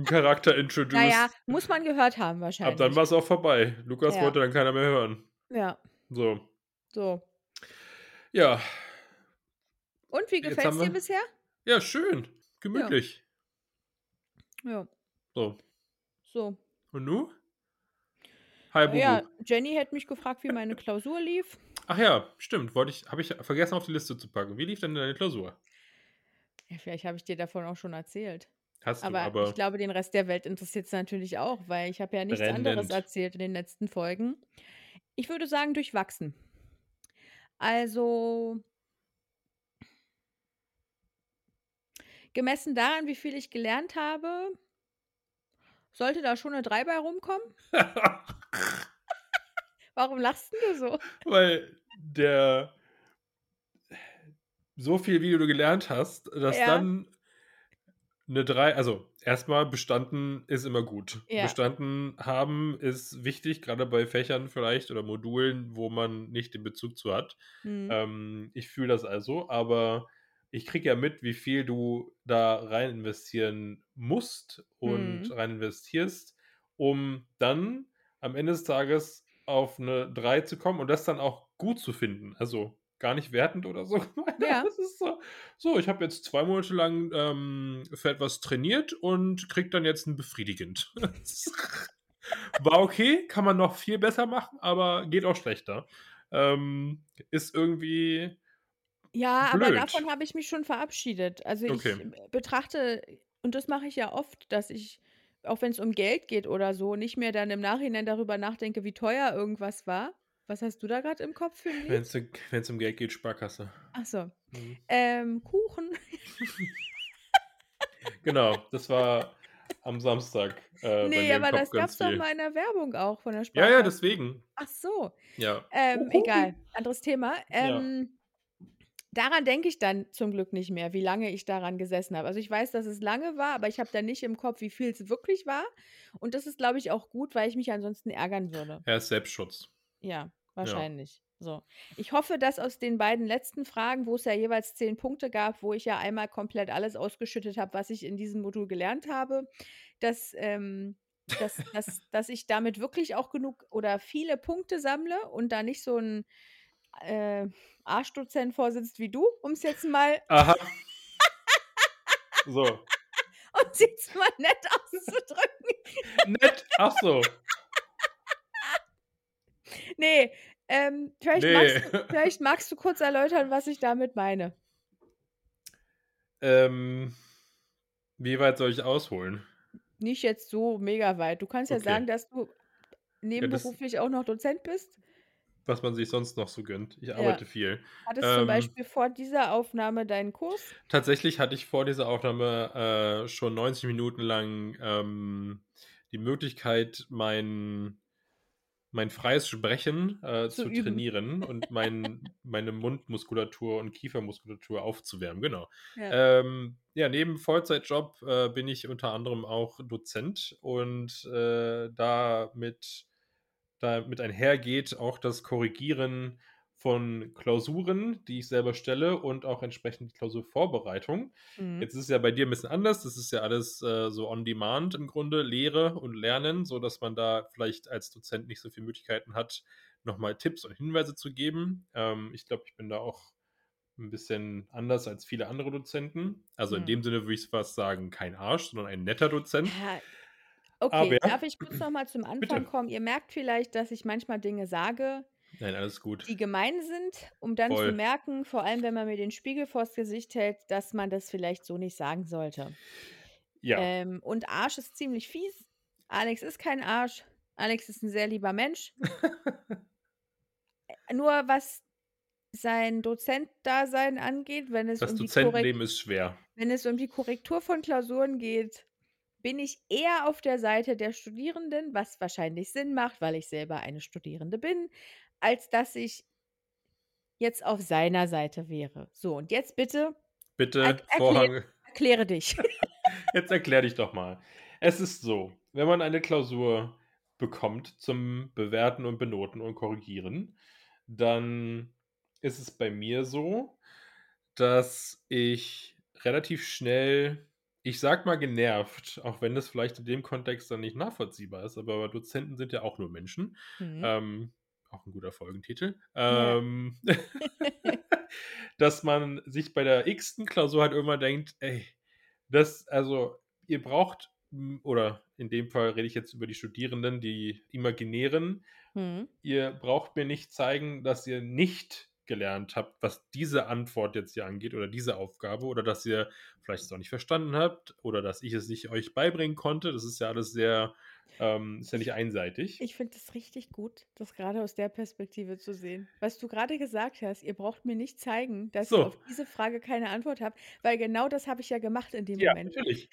Charakter introduced. na ja, muss man gehört haben Ab wahrscheinlich. dann war's auch vorbei. Lukas Ja. wollte dann keiner mehr hören. Ja, So. so. Ja. Und wie gefällt's haben dir bisher? Ja, schön. Gemütlich. Ja, So. so. Und nu? Hi, Na ja. Jenny hätte mich gefragt, wie meine Klausur lief. Ach ja, stimmt. Wollte ich habe ich vergessen auf die Liste zu packen. Wie lief denn deine Klausur? Ja, vielleicht habe ich dir davon auch schon erzählt. Hast du, Aber aber ich glaube, den Rest der Welt interessiert's natürlich auch, weil ich habe ja nichts anderes Brennend. erzählt in den letzten Folgen. Ich würde sagen, durchwachsen. Also gemessen daran, wie viel ich gelernt habe, sollte da schon 'ne 3 bei rumkommen. Warum lachst du so? Weil der so viel, wie du gelernt hast, dass Ja. dann 'ne 3 also, erst mal bestanden ist immer gut. Ja. Bestanden haben ist wichtig, grade bei Fächern vielleicht oder Modulen, wo man nicht den Bezug zu hat. Mhm. Ähm, ich fühle das also, aber ich kriege ja mit, wie viel du da rein investieren musst und Mhm. rein investierst, um dann am Ende des Tages auf 'ne 3 zu kommen und das dann auch gut zu finden. Also, gar nicht wertend oder so. Ja. Das ist so: „So, ich habe jetzt 2 Monate lang, ähm, für etwas trainiert und kriege dann jetzt 'n befriedigend.“ War okay, kann man noch viel besser machen, aber geht auch schlechter. Ähm, ist irgendwie Ja, aber blöd. davon habe ich mich schon verabschiedet. Also, ich Okay. betrachte und das mache ich ja oft, dass ich, auch wenn's um Geld geht oder so, nicht mehr dann im Nachhinein darüber nachdenke, wie teuer irgendwas war. Was hast du da grad im Kopf für 'n Lied? Wenn's um Geld geht, Sparkasse. Ach so. Mhm. Ähm, Kuchen. Genau, das war am Samstag, äh, Ne, im aber das ganz gab's doch mal in der Werbung auch von der Ja, ja, Sparkasse. deswegen. Ach so. Ja. Ähm, egal, anderes Thema. Ja. Daran denke ich dann zum Glück nicht mehr, wie lange ich daran gesessen habe. Also, ich weiß, dass es lange war, aber ich habe dann nicht im Kopf, wie viel's wirklich war. Und das ist, glaube ich, auch gut, weil ich mich ansonsten ärgern würde. Ja, ist Selbstschutz. Ja, wahrscheinlich. So. Ich hoffe, dass aus den beiden letzten Fragen, wo's ja jeweils 10 Punkte gab, wo ich ja einmal komplett alles ausgeschüttet habe, was ich in diesem Modul gelernt habe, dass, ähm dass dass dass ich damit wirklich auch genug oder viele Punkte sammle und da nicht so 'n, äh, Arschdozent vor sitzt wie du, um's jetzt mal Aha. So. um's jetzt mal nett auszudrücken. Nett? Ach so. Ne, ähm, vielleicht magst Ne. du vielleicht magst du kurz erläutern, was ich damit meine. Ähm, wie weit soll ich ausholen? Nicht jetzt so mega weit. Du kannst ja Okay. sagen, dass du Ja, nebenberuflich auch noch Dozent bist. Was man sich sonst noch so gönnt. Ich Ja. arbeite viel. Hattest zum Ähm Beispiel vor dieser Aufnahme deinen Kurs? Tatsächlich hatte ich vor dieser Aufnahme, äh, schon 90 Minuten lang, ähm, die Möglichkeit, mein mein freies Sprechen, äh, Zu zu trainieren und mein meine Mundmuskulatur und Kiefermuskulatur aufzuwärmen, genau. Ja. Ähm, ja, neben Vollzeitjob, äh, bin ich unter anderem auch Dozent und, äh, damit damit einhergeht auch das Korrigieren von Klausuren, die ich selber stelle und auch entsprechend die Klausurvorbereitung. Mhm. Jetzt ist es ja bei dir 'n bisschen anders. Das ist ja alles, äh, so on demand im Grunde, Lehre und Lernen, sodass man da vielleicht als Dozent nicht so viel Möglichkeiten hat, noch mal Tipps und Hinweise zu geben. Ähm, ich glaube, ich bin da auch 'n bisschen anders als viele andere Dozenten. Also, in Mhm. dem Sinne würde ich fast sagen, kein Arsch, sondern ein netter Dozent. Ja. Aber Okay, darf ich kurz noch mal zum Anfang bitte. kommen? Ihr merkt vielleicht, dass ich manchmal Dinge sage Nein, alles gut. die gemein sind, um dann zu Voll. merken, vor allem, wenn man mir den Spiegel vors Gesicht hält, dass man das vielleicht so nicht sagen sollte. Ja. Ähm, und Arsch ist ziemlich fies. Alex ist kein Arsch. Alex ist 'n sehr lieber Mensch. Äh, nur was sein Dozent-Dasein angeht, wenn es Das um die Dozentenleben ist schwer. wenn es um die Korrektur von Klausuren geht, bin ich eher auf der Seite der Studierenden, was wahrscheinlich Sinn macht, weil ich selber eine Studierende bin, als dass ich jetzt auf seiner Seite wäre. So, und jetzt bitte Bitte, erk erklä Vorhang erkläre dich. Jetzt erkläre dich doch mal. Es ist so, wenn man eine Klausur bekommt zum Bewerten und Benoten und Korrigieren, dann ist es bei mir so, dass ich relativ schnell ich sage mal genervt, auch wenn das vielleicht in dem Kontext dann nicht nachvollziehbar ist, aber Dozenten sind ja auch nur Menschen. Mhm. Ähm, auch 'n guter Folgentitel. Ja. Ähm, dass man sich bei der x-ten Klausur halt irgendwann denkt: „Ey, das also, ihr braucht“ hm, oder in dem Fall rede ich jetzt über die Studierenden, die Imaginären. Mhm. „Ihr braucht mir nicht zeigen, dass ihr nicht gelernt habt, was diese Antwort jetzt hier angeht oder diese Aufgabe oder dass ihr vielleicht es auch nicht verstanden habt oder dass ich es nicht euch beibringen konnte.“ Das ist ja alles sehr ähm, ist ja nicht einseitig. Ich finde das richtig gut, das grade aus der Perspektive zu sehen. Was du grade gesagt hast: „Ihr braucht mir nicht zeigen, dass ihr auf So. diese Frage keine Antwort habt“, weil genau das habe ich ja gemacht in dem Ja, Moment. natürlich.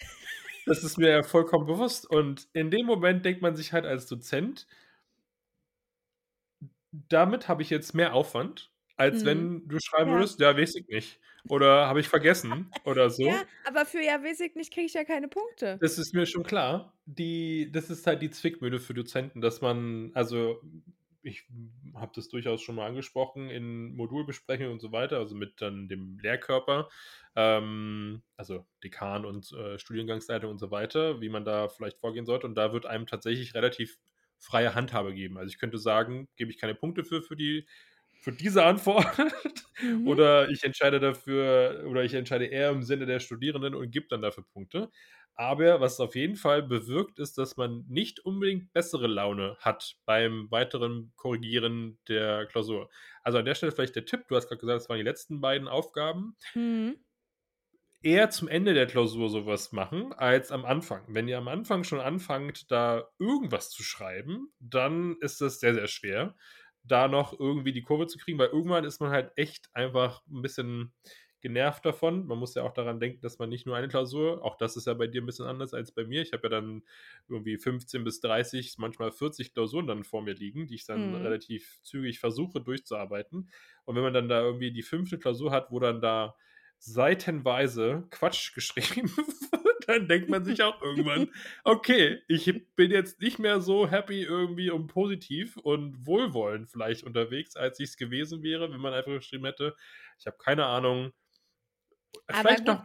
Das ist mir ja vollkommen bewusst und in dem Moment denkt man sich halt als Dozent damit habe ich jetzt mehr Aufwand, als Mhm. wenn du schreiben Ja. würdest: „Ja, weiß ich nicht“ oder „habe ich vergessen“ oder Ja, so. aber für „ja, weiß ich nicht“ kriege ich ja keine Punkte. Das ist mir schon klar. Die das ist halt die Zwickmühle für Dozenten, dass man also, ich habe das durchaus schon mal angesprochen in Modulbesprechungen und so weiter, also, mit dann dem Lehrkörper, ähm, also, Dekan und, äh, Studiengangsleitung und so weiter, wie man da vielleicht vorgehen sollte. Und da wird einem tatsächlich relativ freie Handhabe gegeben. Also, ich könnte sagen: „Gebe ich keine Punkte für für die für diese Antwort Mhm. oder ich entscheide dafür oder ich entscheide eher im Sinne der Studierenden und gebe dann dafür Punkte.“ Aber was es auf jeden Fall bewirkt, ist, dass man nicht unbedingt bessere Laune hat beim weiteren Korrigieren der Klausur. Also, an der Stelle vielleicht der Tipp, du hast grad gesagt, das waren die letzten beiden Aufgaben Mhm. eher zum Ende der Klausur so was machen als am Anfang. Wenn ihr am Anfang schon anfangt, da irgendwas zu schreiben, dann ist das sehr, sehr schwer, da noch irgendwie die Kurve zu kriegen, weil irgendwann ist man halt echt einfach 'n bisschen genervt davon. Man muss ja auch daran denken, dass man nicht nur eine Klausur auch das ist ja bei dir 'n bisschen anders als bei mir. Ich habe ja dann irgendwie 15 bis 30, manchmal 40 Klausuren dann vor mir liegen, die ich dann Mhm. relativ zügig versuche durchzuarbeiten. Und wenn man dann da irgendwie die 5. Klausur hat, wo dann da seitenweise Quatsch geschrieben wird, dann denkt man sich auch irgendwann: „Okay, ich bin jetzt nicht mehr so happy irgendwie und positiv und wohlwollend vielleicht unterwegs, als ich's gewesen wäre, wenn man einfach geschrieben hätte: ‚Ich habe keine Ahnung.‘“ Aber Vielleicht noch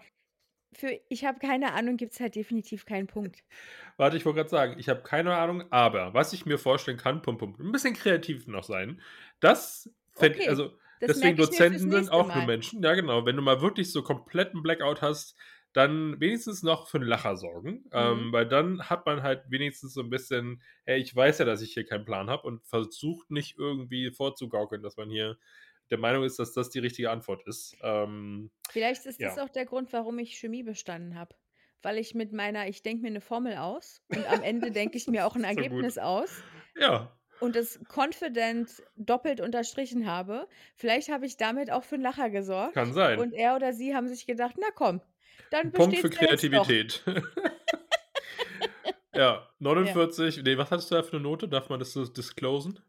für „ich habe keine Ahnung“ gibt's halt definitiv keinen Punkt. Warte, ich wollte grad sagen, ich habe keine Ahnung, aber was ich mir vorstellen kann, Punkt, Punkt, 'n bisschen kreativ noch sein. Das fände ich Okay, also, das deswegen ich Dozenten sind auch nur. Menschen. Ja, genau, wenn du mal wirklich so kompletten Blackout hast, dann wenigstens noch für 'n Lacher sorgen, Mhm. ähm, weil dann hat man halt wenigstens so 'n bisschen: „Hey, ich weiß ja, dass ich hier keinen Plan habe“ und versucht nicht irgendwie vorzugaukeln, dass man hier der Meinung ist, dass das die richtige Antwort ist. Ähm, Vielleicht ist das ja. auch der Grund, warum ich Chemie bestanden habe, weil ich mit meiner ich denke mir 'ne Formel aus und am Ende denke ich mir auch 'n Das ist so. Ergebnis aus Ja. und das confident doppelt unterstrichen habe. Vielleicht habe ich damit auch für 'n Lacher gesorgt Kann sein. und er oder sie haben sich gedacht: „Na komm, dann Punkt für ja jetzt doch.“ Kreativität. Ja, Ja. 49 ne, was hattest du da für 'ne Note? Darf man das so disclosen?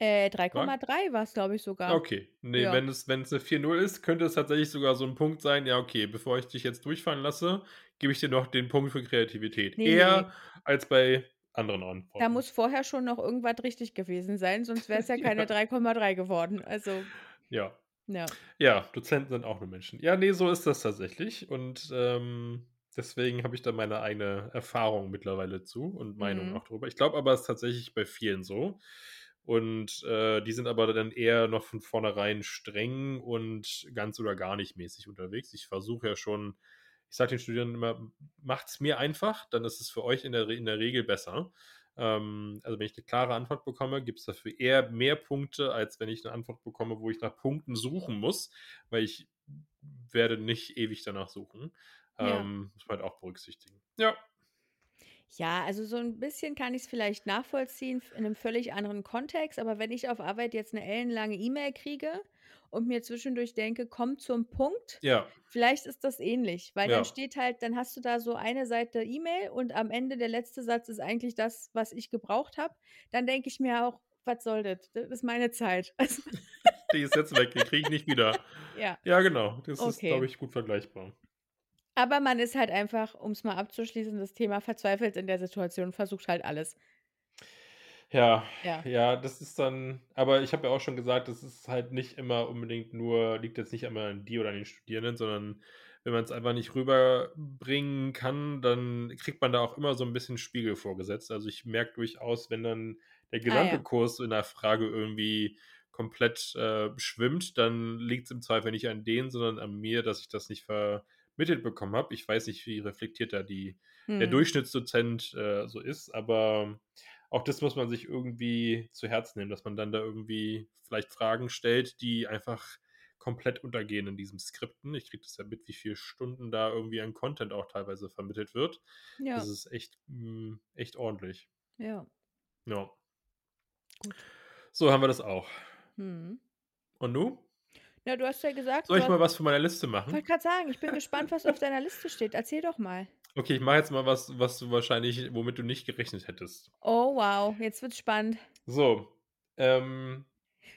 Äh, Sagen? 3,3 war's, glaube ich sogar. Okay. Ne, Ja. wenn es wenn's 'ne 4,0 ist, könnte es tatsächlich sogar so 'n Punkt sein: „Ja, okay, bevor ich dich jetzt durchfallen lasse, gebe ich dir noch den Punkt für Kreativität.“ Ne, ne. Eher als bei anderen Da Antworten. muss vorher schon noch irgendwas richtig gewesen sein, sonst wär's ja keine Ja. 3,3 geworden. Also Ja. Ja. Ja, Dozenten sind auch nur Menschen. Ja, ne, so ist das tatsächlich und, ähm, deswegen habe ich da meine eigene Erfahrung mittlerweile zu und Meinung Mhm. auch drüber. Ich glaube aber, es ist tatsächlich bei vielen so und, äh, die sind aber dann eher noch von vornherein streng und ganz oder gar nicht mäßig unterwegs. Ich versuche ja schon ich sage den Studierenden immer: „M macht's mir einfach, dann ist es für euch in der in der Regel besser.“ Ähm, also, wenn ich 'ne klare Antwort bekomme, gibt's dafür eher mehr Punkte, als wenn ich 'ne Antwort bekomme, wo ich nach Punkten suchen muss, weil ich werde nicht ewig danach suchen. Ja. Ähm, muss man halt auch berücksichtigen. Ja. Ja, also so 'n bisschen kann ich's vielleicht nachvollziehen in 'nem völlig anderen Kontext, aber wenn ich auf Arbeit jetzt 'ne ellenlange E-Mail kriege und mir zwischendurch denke: „Komm zum Punkt“, Ja. vielleicht ist das ähnlich, weil dann Ja. steht halt dann hast du da so eine Seite E-Mail und am Ende der letzte Satz ist eigentlich das, was ich gebraucht habe. Dann denke ich mir auch: „Was soll das? Das ist meine Zeit.“ Also Die ist jetzt weg, die kriege ich nicht wieder. Ja. Ja, genau. Das ist, glaube Okay. ich, gut vergleichbar. Aber man ist halt einfach, um's mal abzuschließen, das Thema verzweifelt in der Situation, versucht halt alles. Ja, Ja. ja, das ist dann aber ich habe ja auch schon gesagt, das ist halt nicht immer unbedingt nur liegt jetzt nicht immer an dir oder an den Studierenden, sondern wenn man's einfach nicht rüberbringen kann, dann kriegt man da auch immer so 'n bisschen Spiegel vorgesetzt. Also, ich merke durchaus, wenn dann der Ah gesamte ja. Kurs in der Frage irgendwie komplett, äh, schwimmt, dann liegt's im Zweifel nicht an denen, sondern an mir, dass ich das nicht vermittelt bekommen habe. Ich weiß nicht, wie reflektiert da die der Mhm. Durchschnittsdozent, äh, so ist, aber auch das muss man sich irgendwie zu Herzen nehmen, dass man dann da irgendwie vielleicht Fragen stellt, die einfach komplett untergehen in diesem Skripten. Ich kriege das ja mit, wie viel Stunden da irgendwie an Content auch teilweise vermittelt wird. Ja. Das ist echt hm, echt ordentlich. Ja. Ja. Gut. So haben wir das auch. Mhm. Und du? Ja, du hast ja gesagt, Soll ich mal was von meiner Liste machen? wollte grad sagen, ich bin gespannt, was auf deiner Liste steht. Erzähl doch mal. Okay, ich mache jetzt mal was, was du wahrscheinlich womit du nicht gerechnet hättest. Oh wow, jetzt wird's spannend. So, ähm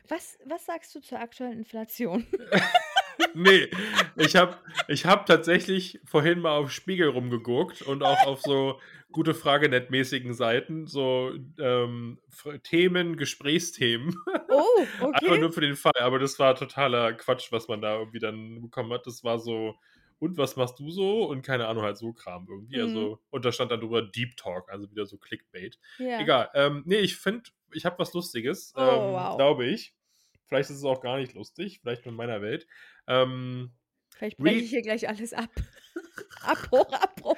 Was was sagst du zur aktuellen Inflation? Ne, ich habe ich habe tatsächlich vorhin mal auf Spiegel rumgeguckt und auch auf so Gute-Frage-Net-mäßigen Seiten, so, ähm, Themen, Gesprächsthemen. Oh, Einfach okay. nur für den Fall, aber das war totaler Quatsch, was man da irgendwie dann bekommen hat. Das war so: „Und was machst du so?“ Und keine Ahnung, halt so Kram irgendwie. Mhm. Also und da stand dann drüber Deep Talk, also wieder so Clickbait. Ja. Egal, ähm, ne, ich finde, ich habe was Lustiges, Oh, ähm, wow. glaube ich. Vielleicht ist es auch gar nicht lustig, vielleicht nur in meiner Welt. Ähm, Vielleicht breche Re ich hier gleich alles ab. Abbruch, Abbruch.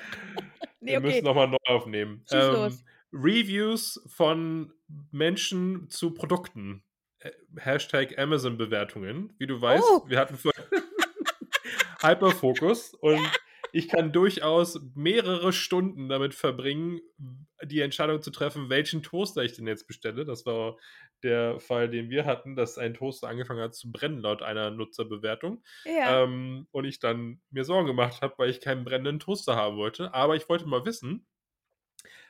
Ne, Wir müssen okay. noch mal neu aufnehmen. Ähm. Reviews von Menschen zu Produkten. Äh, Hashtag Amazon-Bewertungen. Wie du weißt, Oh. wir hatten vorhin Hyperfokus und ich kann durchaus mehrere Stunden damit verbringen, die Entscheidung zu treffen, welchen Toaster ich denn jetzt bestelle. Das war der Fall, den wir hatten, dass ein Toaster angefangen hat zu brennen laut einer Nutzerbewertung. Ja. Ähm, und ich dann mir Sorgen gemacht habe, weil ich keinen brennenden Toaster haben wollte. Aber ich wollte mal wissen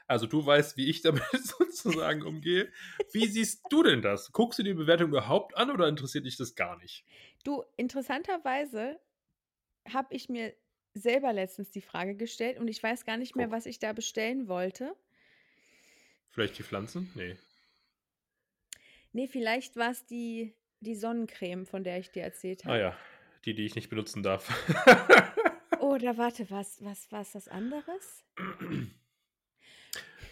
also, du weißt, wie ich damit sozusagen umgehe. Wie siehst du denn das? Guckst du die Bewertung überhaupt an oder interessiert dich das gar nicht? Du, interessanterweise habe ich mir selber letztens die Frage gestellt und ich weiß gar nicht mehr, Guck. was ich da bestellen wollte. Vielleicht die Pflanzen? Ne. Ne, vielleicht war's die die Sonnencreme, von der ich dir erzählt Ah habe. ja, die, die ich nicht benutzen darf. Oder warte, was was war's das anderes?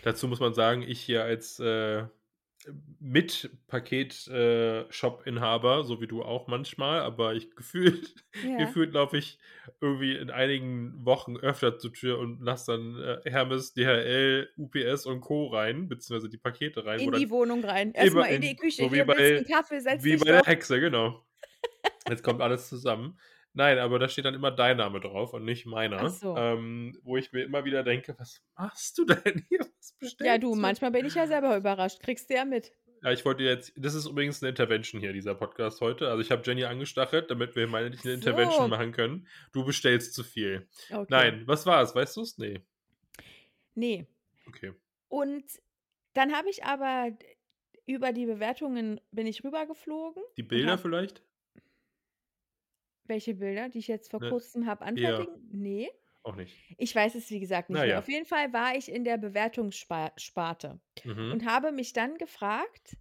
Dazu muss man sagen, ich hier als, äh, mit Paket äh, so wie du auch manchmal, aber ich gefühlt Ja. gefühlt laufe ich irgendwie in einigen Wochen öfter zur Tür und lasse dann, äh, Hermes, DHL, UPS und Co. rein, beziehungsweise die Pakete rein, In die Wohnung rein. Erst immer mal in die Küche. so wie „Hier, willst bei Kaffee? Wie bei der doch.“ Hexe, genau. Jetzt kommt alles zusammen. Nein, aber da steht dann immer dein Name drauf und nicht Ach meiner. so. Ähm, wo ich mir immer wieder denke: „Was machst du denn hier? Was Ja, du, bestellst du?“ manchmal bin ich ja selber überrascht. Kriegst du ja mit. Ja, ich wollte jetzt das ist übrigens 'ne Intervention hier, dieser Podcast heute. Also, ich habe Jenny angestachelt, damit wir mal endlich 'ne Ach Intervention so. machen können. Du bestellst zu viel. Okay. Nein, was war's? Weißt du's? Ne. Ne. Okay. Und dann habe ich aber über die Bewertungen bin ich rübergeflogen Die Bilder habe vielleicht? Welche Bilder, die ich jetzt vor Ne, Kurzem habe ja. anfertigen ne. Auch nicht. Ich weiß es, wie gesagt, nicht Na mehr. ja. Auf jeden Fall war ich in der Bewertungsspa Sparte und Mhm. habe mich dann gefragt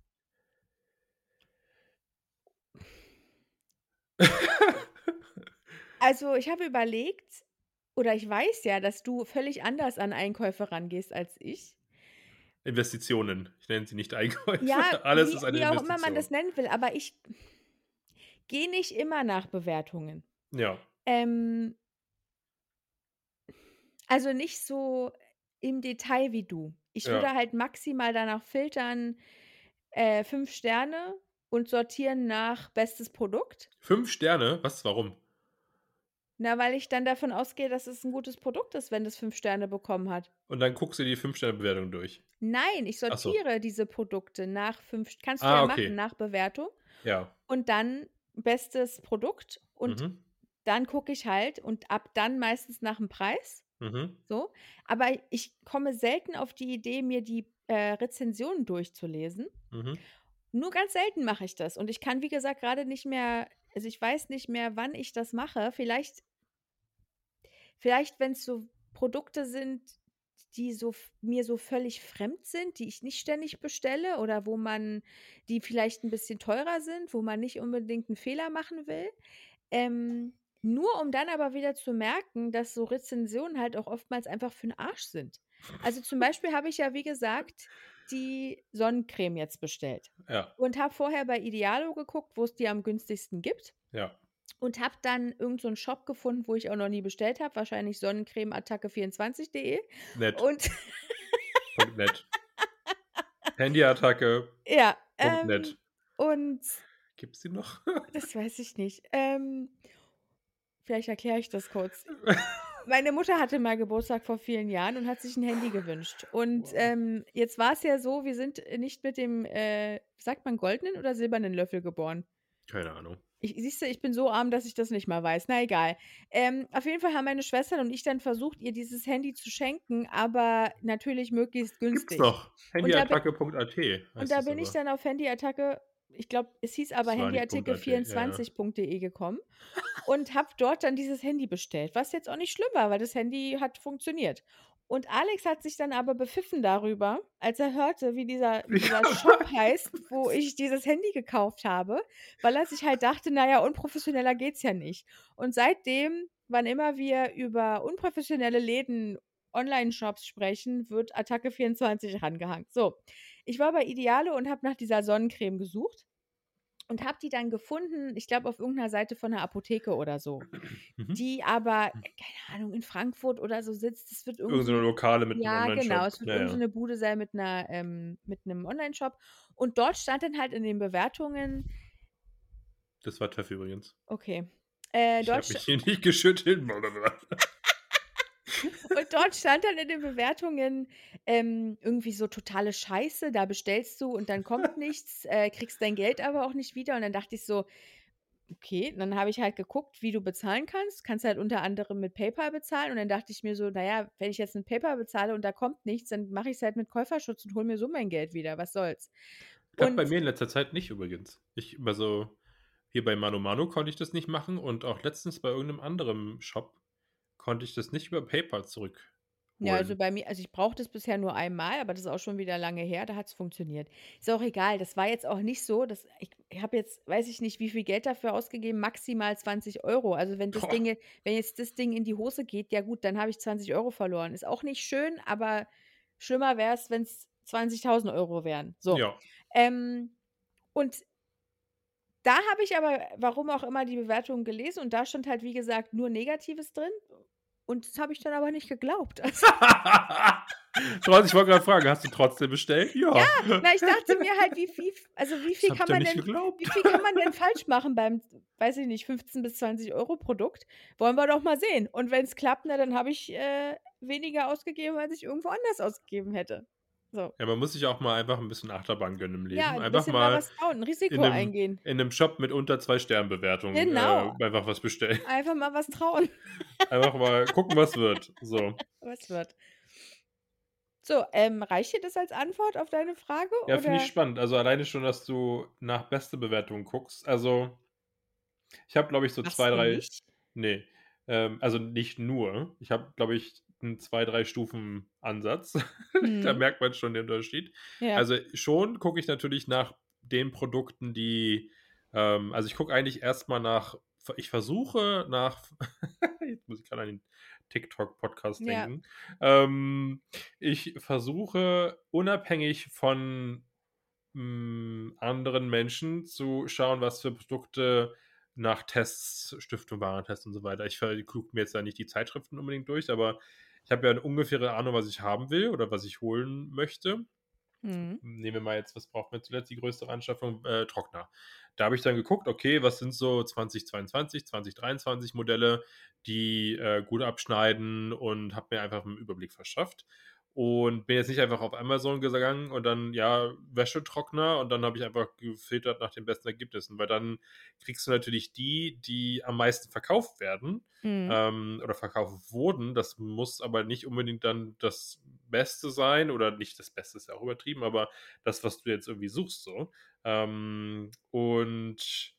Also, ich habe überlegt oder ich weiß ja, dass du völlig anders an Einkäufe rangehst als ich. Investitionen. Ich nenne sie nicht Einkäufe. Ja, Alles wie ist eine wie auch immer man das Investition. nennen will, aber ich gehe nicht immer nach Bewertungen. Ja. Ähm also, nicht so im Detail wie du. Ich würde Ja. halt maximal danach filtern, äh, 5 Sterne und sortieren nach bestes Produkt. 5 Sterne? Was? Warum? Na, weil ich dann davon ausgehe, dass es 'n gutes Produkt ist, wenn das 5 Sterne bekommen hat. Und dann guckst du die 5 Sterne-Bewertung durch? Nein, ich Ach so. sortiere diese Produkte nach 5 St kannst du Ah, ja okay. machen nach Bewertung Ja. und dann bestes Produkt und Mhm. dann gucke ich halt und ab dann meistens nach'm Preis, Mhm. so. Aber ich komme selten auf die Idee, mir die, äh, Rezensionen durchzulesen. Mhm. Nur ganz selten mache ich das und ich kann, wie gesagt, grade nicht mehr also, ich weiß nicht mehr, wann ich das mache. Vielleicht vielleicht, wenn's so Produkte sind, die so mir so völlig fremd sind, die ich nicht ständig bestelle oder wo man die vielleicht 'n bisschen teurer sind, wo man nicht unbedingt 'n Fehler machen will. Ähm, nur um dann aber wieder zu merken, dass so Rezensionen halt auch oftmals einfach für 'n Arsch sind. Also, zum Beispiel habe ich ja, wie gesagt, die Sonnencreme jetzt bestellt Ja. und habe vorher bei Idealo geguckt, wo's die am günstigsten gibt Ja. Und habe dann irgend so Shop gefunden, wo ich auch noch nie bestellt habe, wahrscheinlich sonnencremeattacke24.de Nett. und Punkt net. Handyattacke. Ja, Punkt ähm, net. und Gibt's die noch? das weiß ich nicht. Ähm, vielleicht erkläre ich das kurz. Meine Mutter hatte mal Geburtstag vor vielen Jahren und hat sich 'n Handy gewünscht. Und, Wow. ähm, jetzt war's ja so, wir sind nicht mit dem, äh, sagt man goldenen oder silbernen Löffel geboren? Keine Ahnung. Ich siehst du, ich bin so arm, dass ich das nicht mal weiß. Na egal. Ähm, auf jeden Fall haben meine Schwestern und ich dann versucht, ihr dieses Handy zu schenken, aber natürlich möglichst Gibt's günstig. noch. Da bin Handyattacke.at und da bin ich dann auf Handyattacke ich glaube, es hieß aber Das war nicht .at, ja, ja. handyattacke24.de gekommen und habe dort dann dieses Handy bestellt, was jetzt auch nicht schlimm war, weil das Handy hat funktioniert. Und Alex hat sich dann aber bepfiffen darüber, als er hörte, wie dieser dieser Ja. Shop heißt, wo ich dieses Handy gekauft habe, weil er sich halt dachte: „Na ja, unprofessioneller geht's ja nicht.“ Und seitdem, wann immer wir über unprofessionelle Läden, Onlineshops sprechen, wird Attacke24 rangehangen. So, ich war bei Idealo und habe nach dieser Sonnencreme gesucht und habe die dann gefunden, ich glaube, auf irgend 'ner Seite von 'ner Apotheke oder so, Mhm. die aber, keine Ahnung, in Frankfurt oder so sitzt. Das wird irgend Irgend so 'ne so Lokale mit ja, Onlineshop. genau, es wird Ja, irgend so ja. Bude sein mit 'ner ähm, mit 'nem Onlineshop. Und dort stand dann halt in den Bewertungen Das war Töff übrigens. Okay. Äh, Ich habe mich hier nicht geschüttelt. Und dort stand dann in den Bewertungen, ähm, irgendwie so totale Scheiße, da bestellst du und dann kommt nichts, äh, kriegst dein Geld aber auch nicht wieder. Und dann dachte ich so: „Okay.“ Und dann habe ich halt geguckt, wie du bezahlen kannst. Kannst halt unter anderem mit PayPal bezahlen. Und dann dachte ich mir so: „Na ja, wenn ich jetzt mit PayPal bezahle und da kommt nichts, dann mache ich's halt mit Käuferschutz und hole mir so mein Geld wieder. Was soll's?“ Klappt bei mir in letzter Zeit nicht übrigens. Ich also, hier bei ManoMano konnte ich das nicht machen und auch letztens bei irgend 'nem anderen Shop konnte ich das nicht über PayPal zurückholen. Ja, also bei mir also, ich brauchte es bisher nur einmal, aber das ist auch schon wieder lange her, da hat's funktioniert. Ist auch egal, das war jetzt auch nicht so, dass ich ich habe jetzt, weiß ich nicht, wie viel Geld dafür ausgegeben, maximal 20 €. Also, wenn das Boah. Ding wenn jetzt das Ding in die Hose geht, ja gut, dann habe ich 20 € verloren. Ist auch nicht schön, aber schlimmer wär's, wenn's 20.000 € wären. So. Ja. Ähm, und da habe ich aber, warum auch immer, die Bewertungen gelesen und da stand halt, wie gesagt, nur Negatives drin. Und das habe ich dann aber nicht geglaubt. Also ich wollte grad fragen, hast du trotzdem bestellt? Ja. Ja, na, ich dachte mir halt, wie f also, wie viel kann man denn geglaubt. wie viel kann man denn falsch machen beim, weiß ich nicht, 15 bis 20 € Produkt? Wollen wir doch mal sehen. Und wenn's klappt, na, dann habe ich, äh, weniger ausgegeben, als ich irgendwo anders ausgegeben hätte. So. Ja, man muss sich auch mal einfach 'n bisschen Achterbahn gönnen im Leben. Ja, 'n Einfach mal mal was trauen, 'n in Risiko 'nem eingehen. in 'nem Shop mit unter 2 Sternbewertungen, Genau. äh, einfach was bestellen. Einfach mal was trauen. Einfach mal gucken, was wird. So. Was wird. So, ähm, reicht dir das als Antwort auf deine Frage, Ja, finde ich spannend. Also, alleine schon, dass du nach beste Bewertungen guckst. Also, ich habe, glaube ich, so 2, du 3 nicht? ne. Ähm, also nicht nur. Ich habe, glaube ich, 'n 2, 3 Stufen Ansatz. Da Mhm. merkt man schon den Unterschied. Ja. Also, schon gucke ich natürlich nach den Produkten, die ähm, also, ich gucke eigentlich erst mal nach ich versuche nach jetzt muss ich grad an den TikTok-Podcast Ja. denken. Ähm, ich versuche unabhängig von, hm, anderen Menschen zu schauen, was für Produkte nach Tests, Stiftung Warentest und so weiter ich gucke mir jetzt da nicht die Zeitschriften unbedingt durch, aber ich habe ja 'ne ungefähre Ahnung, was ich haben will oder was ich holen möchte. Mhm. Nehmen wir mal jetzt was brauchten wir zuletzt, die größte Anschaffung? Äh, Trockner. Da habe ich dann geguckt, okay, was sind so 2022, 2023 Modelle, die, äh, gut abschneiden und habe mir einfach 'n Überblick verschafft und bin jetzt nicht einfach auf Amazon gegangen und dann, ja, Wäschetrockner und dann habe ich einfach gefiltert nach den besten Ergebnissen, weil dann kriegst du natürlich die, die am meisten verkauft werden, Mhm. ähm, oder verkauft wurden. Das muss aber nicht unbedingt dann das Beste sein oder nicht das Beste ist ja auch übertrieben, aber das, was du jetzt irgendwie suchst so. Ähm, und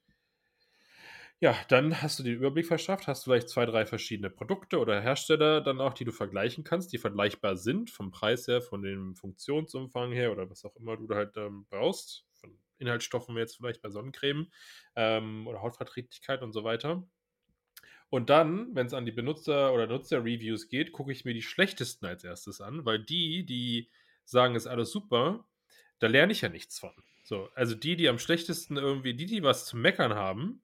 ja, dann hast du dir Überblick verschafft, hast vielleicht 2, 3 verschiedene Produkte oder Hersteller dann auch, die du vergleichen kannst, die vergleichbar sind vom Preis her, von dem Funktionsumfang her oder was auch immer du da halt, ähm, brauchst, von Inhaltsstoffen jetzt vielleicht bei Sonnencreme, ähm, oder Hautverträglichkeit und so weiter. Und dann, wenn's an die Benutzer oder Nutzer-Reviews geht, gucke ich mir die schlechtesten als Erstes an, weil die, die sagen, ist alles super, da lerne ich ja nichts von. So, also die, die am schlechtesten irgendwie die, die was zu meckern haben,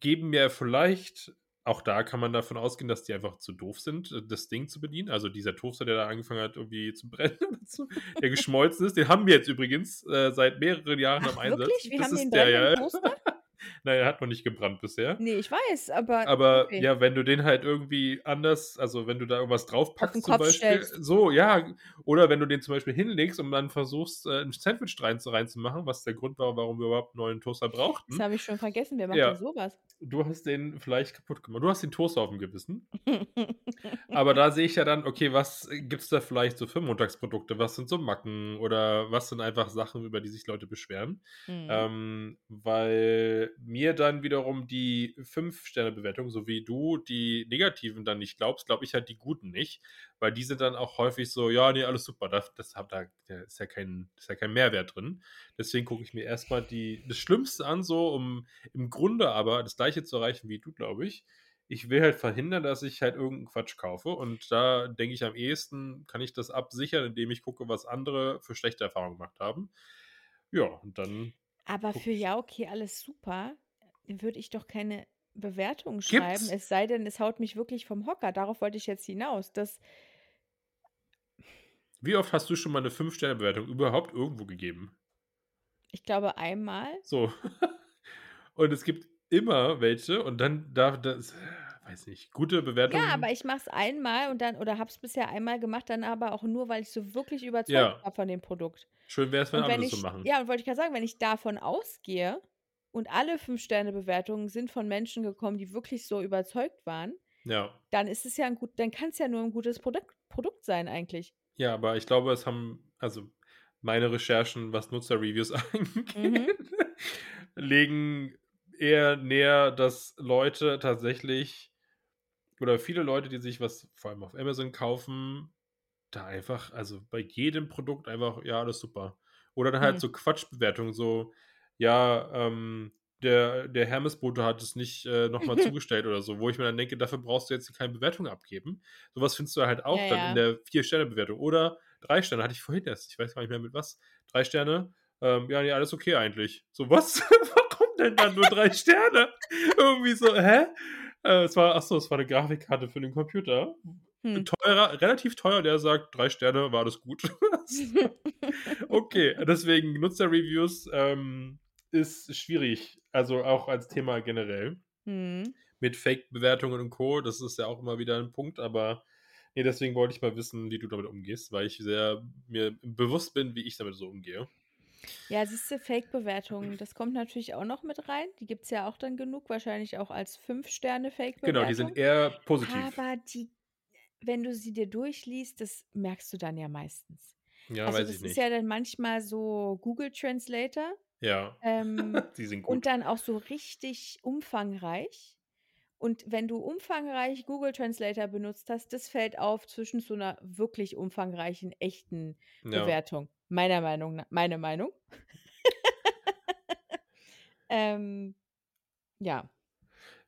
geben mir vielleicht auch da kann man davon ausgehen, dass die einfach zu doof sind, äh, das Ding zu bedienen. Also, dieser Toaster, der da angefangen hat, irgendwie zu brennen der geschmolzen ist, den haben wir jetzt übrigens, äh, seit mehreren Jahren Ach Einsatz. wirklich? Wir Das haben den ist der, brennenden ja. Toaster? Nein, er hat noch nicht gebrannt bisher. Ne, ich weiß, aber Aber okay. ja, wenn du den halt irgendwie anders also, wenn du da irgendwas Auf draufpackst zum Beispiel stellst. so, ja, oder wenn du den zum Beispiel hinlegst und dann versuchst, äh, 'n Sandwich rein zu reinzumachen, was der Grund war, warum wir überhaupt 'n neuen Toaster Das brauchten. habe ich schon vergessen. Wer macht denn Ja, so was? du hast den vielleicht kaputt gemacht. Du hast den Toaster aufm Gewissen. Aber da sehe ich ja dann, okay, was gibt's da vielleicht so für Montagsprodukte? Was sind so Macken oder was sind einfach Sachen, über die sich Leute beschweren? Mhm. Ähm, weil mir dann wiederum die 5-Sterne-Bewertung, so wie du die negativen dann nicht glaubst, glaube ich halt die guten nicht, weil die sind dann auch häufig so: „Ja, ne, alles super.“ Das das hat da ist ja kein ist ja kein Mehrwert drin. Deswegen gucke ich mir erst mal die das Schlimmste an, so, um im Grunde aber das Gleiche zu erreichen wie du, glaube ich. Ich will halt verhindern, dass ich halt irgend 'n Quatsch kaufe und da denke ich, am ehesten kann ich das absichern, indem ich gucke, was andere für schlechte Erfahrungen gemacht haben. Ja, und dann Aber für „Ja, okay, alles super“, würde ich doch keine Bewertung schreiben, Gibt's. es sei denn, es haut mich wirklich vom Hocker. Darauf wollte ich jetzt hinaus, dass Wie oft hast du schon mal 'ne 5-Sterne-Bewertung überhaupt irgendwo gegeben? Ich glaube einmal. So. Und es gibt immer welche und dann darf das weiß nicht, gute Ja, aber ich mache es einmal und dann oder habe es bisher einmal gemacht, dann aber auch nur, weil ich so wirklich überzeugt Ja. war von dem Produkt. Schön wär's, wenn Und wenn alle das so ich machen. ja, wollte ich grad sagen, wenn ich davon ausgehe und alle 5-Sterne-Bewertungen sind von Menschen gekommen, die wirklich so überzeugt waren, Ja. dann ist es ja 'n gut dann kann's ja nur 'n gutes Produkt Produkt sein eigentlich. Ja, aber ich glaube, es haben also, meine Recherchen, was Nutzer-Reviews Mhm. angeht, legen eher näher, dass Leute tatsächlich oder viele Leute, die sich was vor allem auf Amazon kaufen, da einfach also, bei jedem Produkt einfach: „Ja, alles super.“ Oder dann halt Hm. so Quatschbewertungen, so: „Ja, ähm, der der Hermesbote hat es nicht, äh, noch mal zugestellt“ oder so, wo ich mir dann denke: „Dafür brauchst du jetzt keine Bewertung abgeben.“ So was findest du halt Ja, auch dann in ja. der 4-Sterne-Bewertung oder 3 Sterne, hatte ich vorhin erst. Ich weiß gar nicht mehr mit was. 3 Sterne, ähm: „Ja, ne, alles okay eigentlich.“ So was? Warum denn dann nur 3 Sterne? Irgendwie so, hä? Äh, es war ach so, es war 'ne Grafikkarte für den Computer. Hm. Teurer relativ teuer, der sagt: „3 Sterne, war alles gut.“ Okay, deswegen Nutzer-Reviews, ähm, ist schwierig, also, auch als Thema generell. Mhm. Mit Fake-Bewertungen und Co., das ist ja auch immer wieder 'n Punkt, aber ne, deswegen wollte ich mal wissen, wie du damit umgehst, weil ich sehr mir bewusst bin, wie ich damit so umgehe. Ja, siehst du, Fake-Bewertungen, das kommt natürlich auch noch mit rein. Die gibt's ja auch dann genug, wahrscheinlich auch als 5-Sterne-Fake-Bewertung. Genau, die sind eher positiv. Aber die wenn du sie dir durchliest, das merkst du dann ja meistens. Ja, Also, weiß das ich ist nicht. ja dann manchmal so Google Translator, Ja, ähm, die sind und gut. dann auch so richtig umfangreich. Und wenn du umfangreich Google Translator benutzt hast, das fällt auf zwischen so 'ner wirklich umfangreichen, echten Ja. Bewertung, meiner Meinung na meine Meinung. Ähm, ja.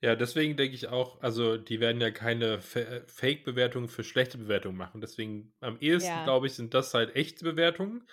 Ja, deswegen denke ich auch also, die werden ja keine Fa Fake-Bewertungen für schlechte Bewertungen machen. Deswegen am ehesten, Ja. glaube ich, sind das halt echte Bewertungen.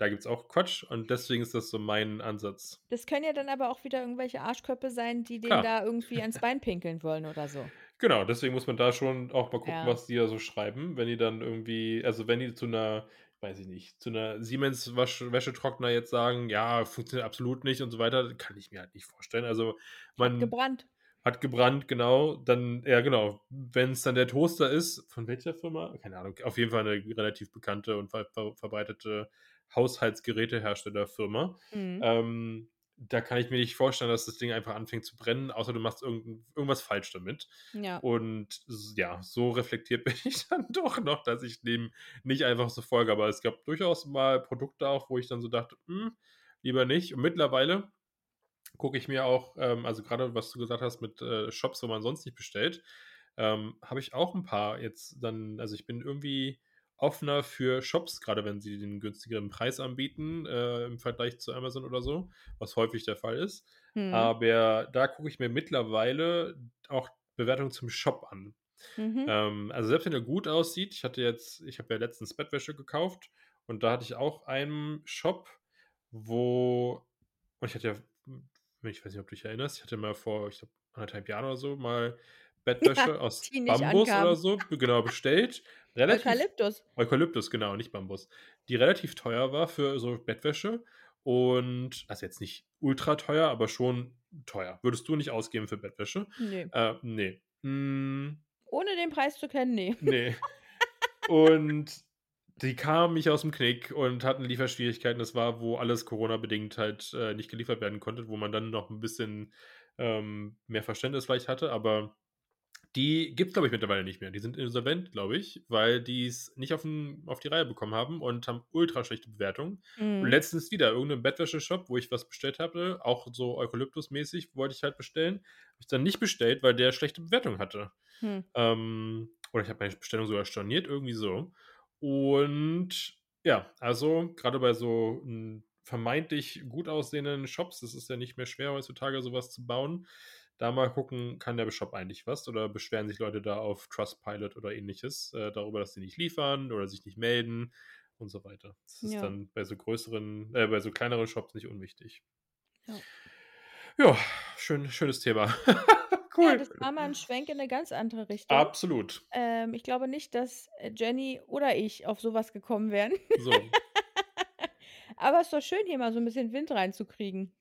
Da gibt's auch Quatsch und deswegen ist das so mein Ansatz. Das können ja dann aber auch wieder irgendwelche Arschköpfe sein, die denen Klar. da irgendwie ans Bein pinkeln wollen oder so. Genau, deswegen muss man da schon auch mal gucken, Ja. was die da so schreiben. Wenn die dann irgendwie also, wenn die zu 'ner weiß ich nicht, zu 'ner Siemens Wäschetrockner jetzt sagen: „Ja, funktioniert absolut nicht“ und so weiter, kann ich mir halt nicht vorstellen. Also, Hat man gebrannt. hat gebrannt, genau. Dann ja, genau. Wenn's dann der Toaster ist von welcher Firma? Keine Ahnung. Auf jeden Fall 'ne relativ bekannte und ver ver verbreitete Haushaltsgeräteherstellerfirma. Mhm. Ähm, da kann ich mir nicht vorstellen, dass das Ding einfach anfängt zu brennen, außer du machst irgend irgendwas falsch damit. Ja. Und ja, so reflektiert bin ich dann doch noch, dass ich dem nicht einfach so folge. Aber es gab durchaus mal Produkte auch, wo ich dann so dachte: „Hm, lieber nicht.“ Und mittlerweile gucke ich mir auch ähm, also, grade was du gesagt hast mit, äh, Shops, wo man sonst nicht bestellt, ähm, habe ich auch 'n paar jetzt dann also, ich bin irgendwie offener für Shops, grade wenn sie den günstigeren Preis anbieten, äh, im Vergleich zu Amazon oder so, was häufig der Fall ist. Mhm. Aber da gucke ich mir mittlerweile auch Bewertungen zum Shop an. Mhm. Ähm, also, selbst wenn der gut aussieht ich hatte jetzt ich habe ja letztens Bettwäsche gekauft und da hatte ich auch einen Shop, wo und ich hatte ja hm, ich weiß nicht, ob du dich erinnerst, ich hatte mal vor, ich glaube, 1 1/2 Jahren oder so mal Ja, Bettwäsche aus die nicht Bambus ankam. oder so genau, bestellt. Relativ Eukalyptus. Eukalyptus, genau, nicht Bambus. Die relativ teuer war für so Bettwäsche und also, jetzt nicht ultra teuer, aber schon teuer. Würdest du nicht ausgeben für Bettwäsche? Ne. Äh, ne. Hm Ohne den Preis zu kennen, ne. Ne. Und die kamen nicht aus'm Knick und hatten Lieferschwierigkeiten. Das war, wo alles Corona-bedingt halt, äh, nicht geliefert werden konnte, wo man dann noch 'n bisschen, ähm, mehr Verständnis vielleicht hatte. Aber die gibt's, glaube ich, mittlerweile nicht mehr. Die sind insolvent, glaube ich, weil die's nicht auf 'n auf die Reihe bekommen haben und haben ultra schlechte Bewertungen. Und Mhm. letztens wieder irgend 'nen Bettwäscheshop, wo ich was bestellt hatte, auch so Eukalyptus-mäßig wollte ich halt bestellen. Habe ich dann nicht bestellt, weil der schlechte Bewertungen hatte. Hm. Ähm, oder ich habe meine Bestellung sogar storniert, irgendwie so. Und ja, also, grade bei so, hm, vermeintlich gut aussehenden Shops, das ist ja nicht mehr schwer heutzutage, so was zu bauen, da mal gucken, kann der Shop eigentlich was oder beschweren sich Leute da auf Trustpilot oder Ähnliches, äh, darüber, dass sie nicht liefern oder sich nicht melden und so weiter. Das ist Ja. dann bei so größeren äh, bei so kleineren Shops nicht unwichtig. Ja. Ja, schön schönes Thema. Ja, Cool. das war mal 'n Schwenk in 'ne ganz andere Richtung. Absolut. Ähm, ich glaube nicht, dass, äh, Jenny oder ich auf so was gekommen wären. So. Aber ist doch schön, hier mal so 'n bisschen Wind reinzukriegen.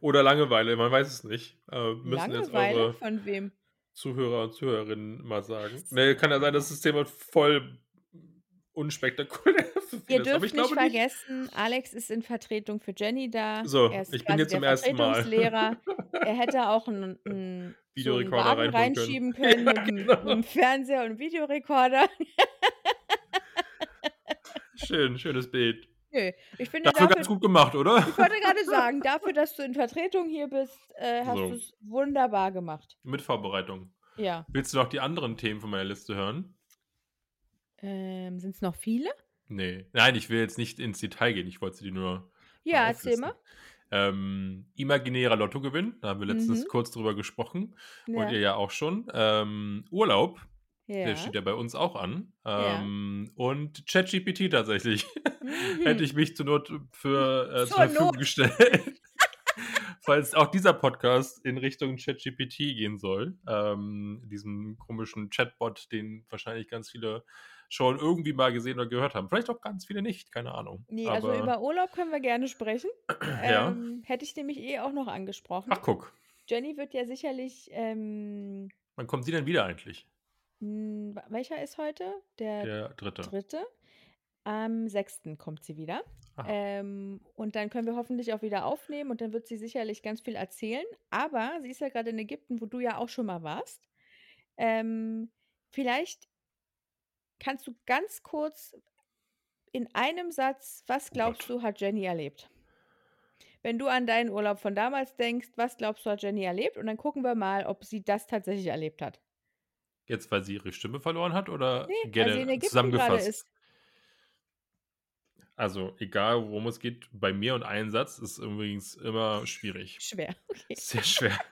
Oder Langeweile, man weiß es nicht. Äh, müssen jetzt Langeweile? eure Von wem? Zuhörer und Zuhörerinnen mal sagen. Ne, kann ja sein, dass das Thema voll unspektakulär Ihr dürft ich nicht glaube nicht. vergessen, Alex ist in Vertretung für Jenny da. So, ich bin hier zum ersten Mal. Er hätte auch 'n 'n so 'n Videorekorder reinholen können. reinschieben können Ja, mit genau. mit'm Fernseher und Videorekorder. Schön, schönes Bild. Nö, ich finde Dafür dafür ganz gut gemacht, oder? ich wollte grade sagen, dafür, dass du in Vertretung hier bist, äh, hast So. du's wunderbar gemacht. Mit Vorbereitung. Ja. Willst du noch die anderen Themen von meiner Liste hören? Ähm, sind's noch viele? Ne. Nein, ich will jetzt nicht ins Detail gehen. Ich wollte sie dir nur Ja, erzähl mal. Ähm, imaginärer Lottogewinn, da haben wir letztens Mhm. kurz drüber gesprochen und Ja. ihr ja auch schon. Ähm, Urlaub, der Ja. steht ja bei uns auch an. Ja. Ähm, und ChatGPT tatsächlich. Hätte Mhm. ich mich zur Not für äh, zur Zur Verfügung Not. gestellt. Falls auch dieser Podcast in Richtung ChatGPT gehen soll, ähm, diesem komischen Chatbot, den wahrscheinlich ganz viele schon irgendwie mal gesehen oder gehört haben. Vielleicht auch ganz viele nicht, keine Ahnung. Ne, also Aber über Urlaub können wir gerne sprechen. Ja. Ähm, hätte ich nämlich eh auch noch angesprochen. Ach, guck. Jenny wird ja sicherlich, ähm Wann kommt sie denn wieder eigentlich? Welcher ist heute? Der Der 3. 3.? Am 6. kommt sie wieder. Ähm, und dann können wir hoffentlich auch wieder aufnehmen und dann wird sie sicherlich ganz viel erzählen. Aber sie ist ja grade in Ägypten, wo du ja auch schon mal warst. Ähm, vielleicht kannst du ganz kurz in einem Satz was Oh glaubst Gott. du, hat Jenny erlebt? wenn du an deinen Urlaub von damals denkst, was glaubst du, hat Jenny erlebt? Und dann gucken wir mal, ob sie das tatsächlich erlebt hat. Jetzt, weil sie ihre Stimme verloren hat oder Ne, in generell zusammengefasst? ist. Also, egal worum es geht, bei mir und Einsatz ist übrigens immer schwierig. Schwer, okay. Sehr schwer.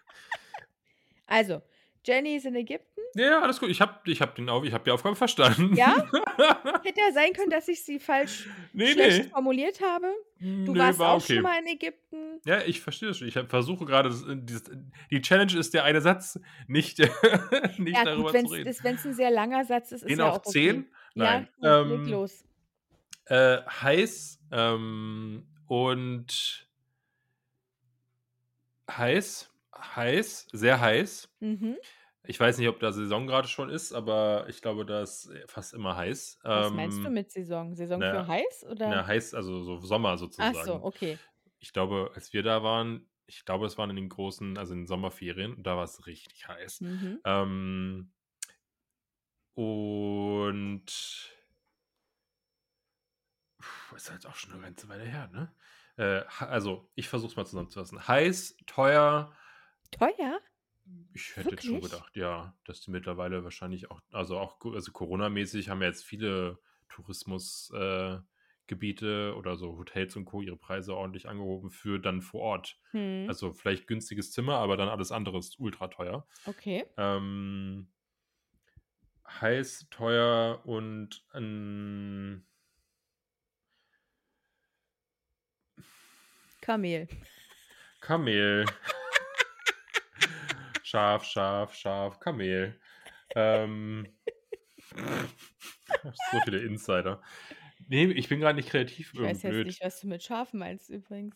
Also, Jenny ist in Ägypten. Ja, alles gut. Ich habe ich habe den ich habe die Aufgabe verstanden. Ja? Hätte ja sein können, dass ich sie falsch Ne, schlecht ne. formuliert habe. Du Ne, warst war auch okay. schon mal in Ägypten. Ja, ich verstehe das schon. Ich versuche grade das äh, dieses die Challenge ist der eine Satz, nicht nicht Ja darüber gut, zu reden. ist wenn's 'n sehr langer Satz ist, ist Gehen ja auch auch okay. 10? Nein. Ja, gut, leg Ähm, los. äh, heiß, ähm, und heiß heiß, sehr heiß. Mhm. Ich weiß nicht, ob da Saison grade schon ist, aber ich glaube, da ist fast immer heiß. Was meinst du Ähm, mit Saison? Saison na für heiß na, oder? heiß, also so Sommer Ach so, sozusagen. okay. Ich glaube, als wir da waren ich glaube, es waren in den großen also in den Sommerferien da war's richtig heiß. Mhm. Ähm und ist halt auch schon 'ne ganze Weile her, ne? Äh, also, ich versuche es mal zusammenzufassen. Heiß, teuer Teuer? Ich hätte jetzt schon Wirklich? gedacht, ja, dass die mittlerweile wahrscheinlich auch also auch also Corona-mäßig haben ja jetzt viele Tourismus äh, oder so Hotels und Co. ihre Preise ordentlich angehoben für dann vor Ort. Mhm. Also, vielleicht günstiges Zimmer, aber dann alles andere ist ultra teuer. Okay. Ähm heiß, teuer und, ähm Kamel. Kamel. Schaf, Schaf, Schaf, Kamel. Ähm so viele Insider. Ne, ich bin grad nicht kreativ, Ich weiß jetzt blöd. nicht, was du mit Schaf meinst übrigens.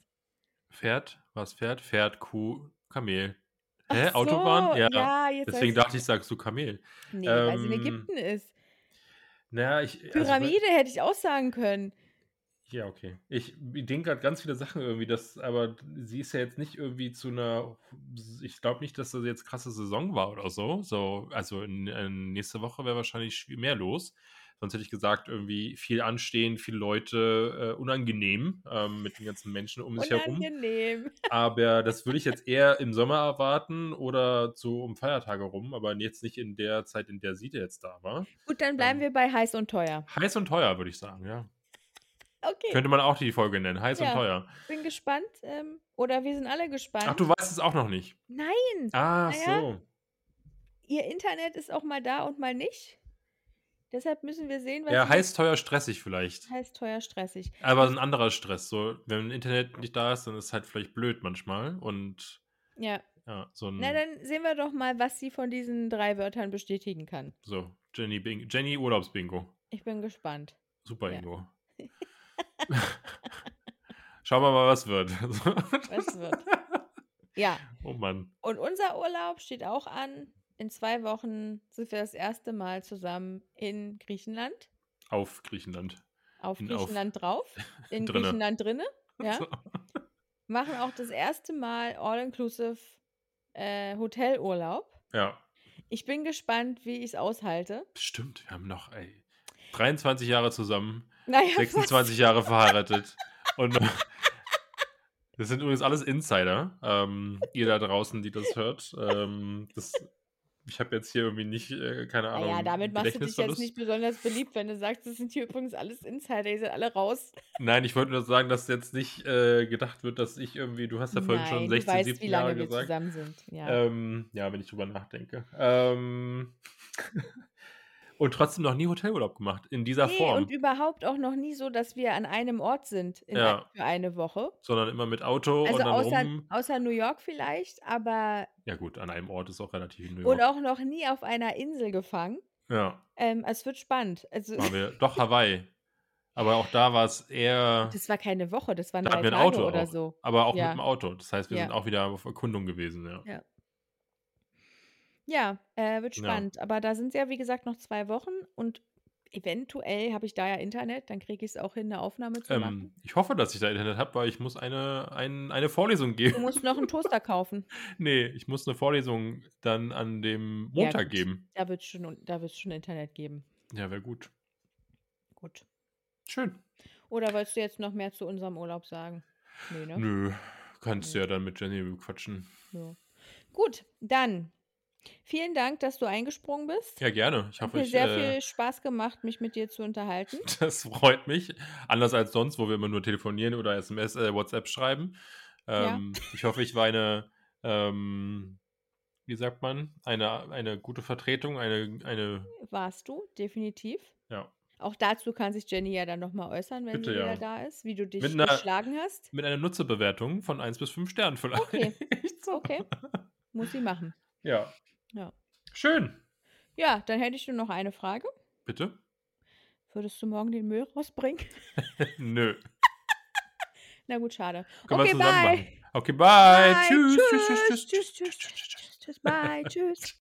Pferd? War's Pferd? Pferd, Kuh, Kamel. Hä, Autobahn? so, Ja. ja, jetzt Deswegen dachte ich, sagst du Kamel. Ne, weil sie in Ähm Ägypten ist. na ja, ich also, Pyramide hätte ich auch sagen können. Ja, okay. Ich denke grad ganz viele Sachen irgendwie, das aber sie ist ja jetzt nicht irgendwie zu 'ner s ich glaube nicht, dass das jetzt krasse Saison war oder so. So, also in in nächste Woche wäre wahrscheinlich mehr los. Sonst hätte ich gesagt, irgendwie viel anstehen, viele Leute, äh, unangenehm, ähm, mit den ganzen Menschen um sich herum. Unangenehm. Aber das würde ich jetzt eher im Sommer erwarten oder so um Feiertage rum, aber jetzt nicht in der Zeit, in der sie jetzt da war. Gut, dann bleiben Ähm wir bei heiß und teuer. Heiß und teuer, würde ich sagen, ja. Okay. Könnte man auch die Folge nennen, heiß und Ja, teuer. bin gespannt, ähm, oder wir sind alle Ach, gespannt. du weißt es auch noch nicht? Nein. Ach Na ja, so. ihr Internet ist auch mal da und mal nicht. Deshalb müssen wir sehen, was Ja, heiß, teuer, stressig vielleicht. heiß, teuer, stressig. Aber Ich 'n anderer Stress, so, wenn Internet nicht da ist, dann ist halt vielleicht blöd manchmal und Ja. ja, so Na, dann sehen wir doch mal, was sie von diesen 3 Wörtern bestätigen kann. so, Jenny Bing Jenny Urlaubsbingo. Ich bin gespannt. Super Ja. Schauen wir mal, was wird. Was wird. Ja. Oh Mann. Und unser Urlaub steht auch an. In 2 Wochen sind wir das erste Mal zusammen in Griechenland. Auf Griechenland. Auf In auf Griechenland drauf, in drinne. Griechenland drinne, ja. So. Machen auch das erste Mal all-inclusive, äh, Hotelurlaub. Ja. Ich bin gespannt, wie ich's aushalte. Stimmt, wir haben noch, ey, 23 Jahre zusammen, Na ja, 26 fast. Jahre verheiratet und das sind übrigens alles Insider, ähm, ihr da draußen, die das hört. Ähm, das ich habe jetzt hier irgendwie nicht, äh, keine Ahnung, ja, damit machst du dich jetzt nicht besonders beliebt, wenn du sagst, das sind hier übrigens alles Insider, die sind alle raus. Nein, ich wollte nur sagen, dass jetzt nicht, äh, gedacht wird, dass ich irgendwie du hast ja vorhin schon Nein, du 16, weißt, 17 wie Jahre lange wir gesagt. zusammen sind, ja. Ähm, ja, wenn ich drüber nachdenke. Ähm, und trotzdem noch nie Hotelurlaub gemacht in dieser Ne, Form. und überhaupt auch noch nie so, dass wir an einem Ort sind Ja. für eine Woche. Sondern immer mit Auto Also und dann außer rum. außer New York vielleicht, aber Ja gut, an einem Ort ist auch relativ New und York. auch noch nie auf einer Insel gefangen. Ja. Ähm, es wird spannend. Also Waren wir doch, Hawaii. Aber auch da war's eher Das war keine Woche, das waren da 3 hatten wir 'n Tage Auto oder auch, so. aber auch Ja. mit'm Auto. Das heißt, wir sind Ja. auch wieder auf Erkundung gewesen, ja. Ja. Ja, äh, wird Ja. spannend. Aber da sind's ja, wie gesagt, noch 2 Wochen und eventuell habe ich da ja Internet, dann kriege ich's auch hin, 'ne Aufnahme zu machen. Ähm, ich hoffe, dass ich da Internet habe, weil ich muss eine ein eine Vorlesung Du geben. musst noch 'n Toaster kaufen. Ne, ich muss 'ne Vorlesung dann an dem Ja Montag gut, geben. da schon un da wird's schon Internet geben. Ja, wäre gut. Gut. Schön. Oder wolltest du jetzt noch mehr zu unserem Urlaub sagen? Ne, ne? Nö, Kannst du ja dann mit Jenny quatschen. Ja. Gut, dann vielen Dank, dass du eingesprungen bist. Ja, gerne. Ich Hat hoffe, mir ich, sehr äh, viel Spaß gemacht, mich mit dir zu unterhalten. das freut mich. Anders als sonst, wo wir immer nur telefonieren oder SMS, äh, WhatsApp schreiben. Ja. Ähm, Ich hoffe, ich war eine, ähm, wie sagt man, eine, eine gute Vertretung, eine, eine, Warst du, definitiv. ja, Auch dazu kann sich Jenny ja dann nochmal äußern, wenn Bitte, sie wieder ja. da ist, wie du dich einer- geschlagen hast. mit einer Nutzerbewertung von 1 bis 5 Sternen vielleicht. Okay. So. Okay, muss sie machen. Ja. Ja. Schön. Ja, dann hätte ich nur noch eine Frage. Bitte? Würdest du morgen den Müll rausbringen? Nö. Na gut, schade. Können okay, wir zusammen bye. machen. Okay, bye. Bye. Tschüss. Tschüss. Tschüss, tschüss, Tschüss, tschüss. Tschüss, bye. Tschüss.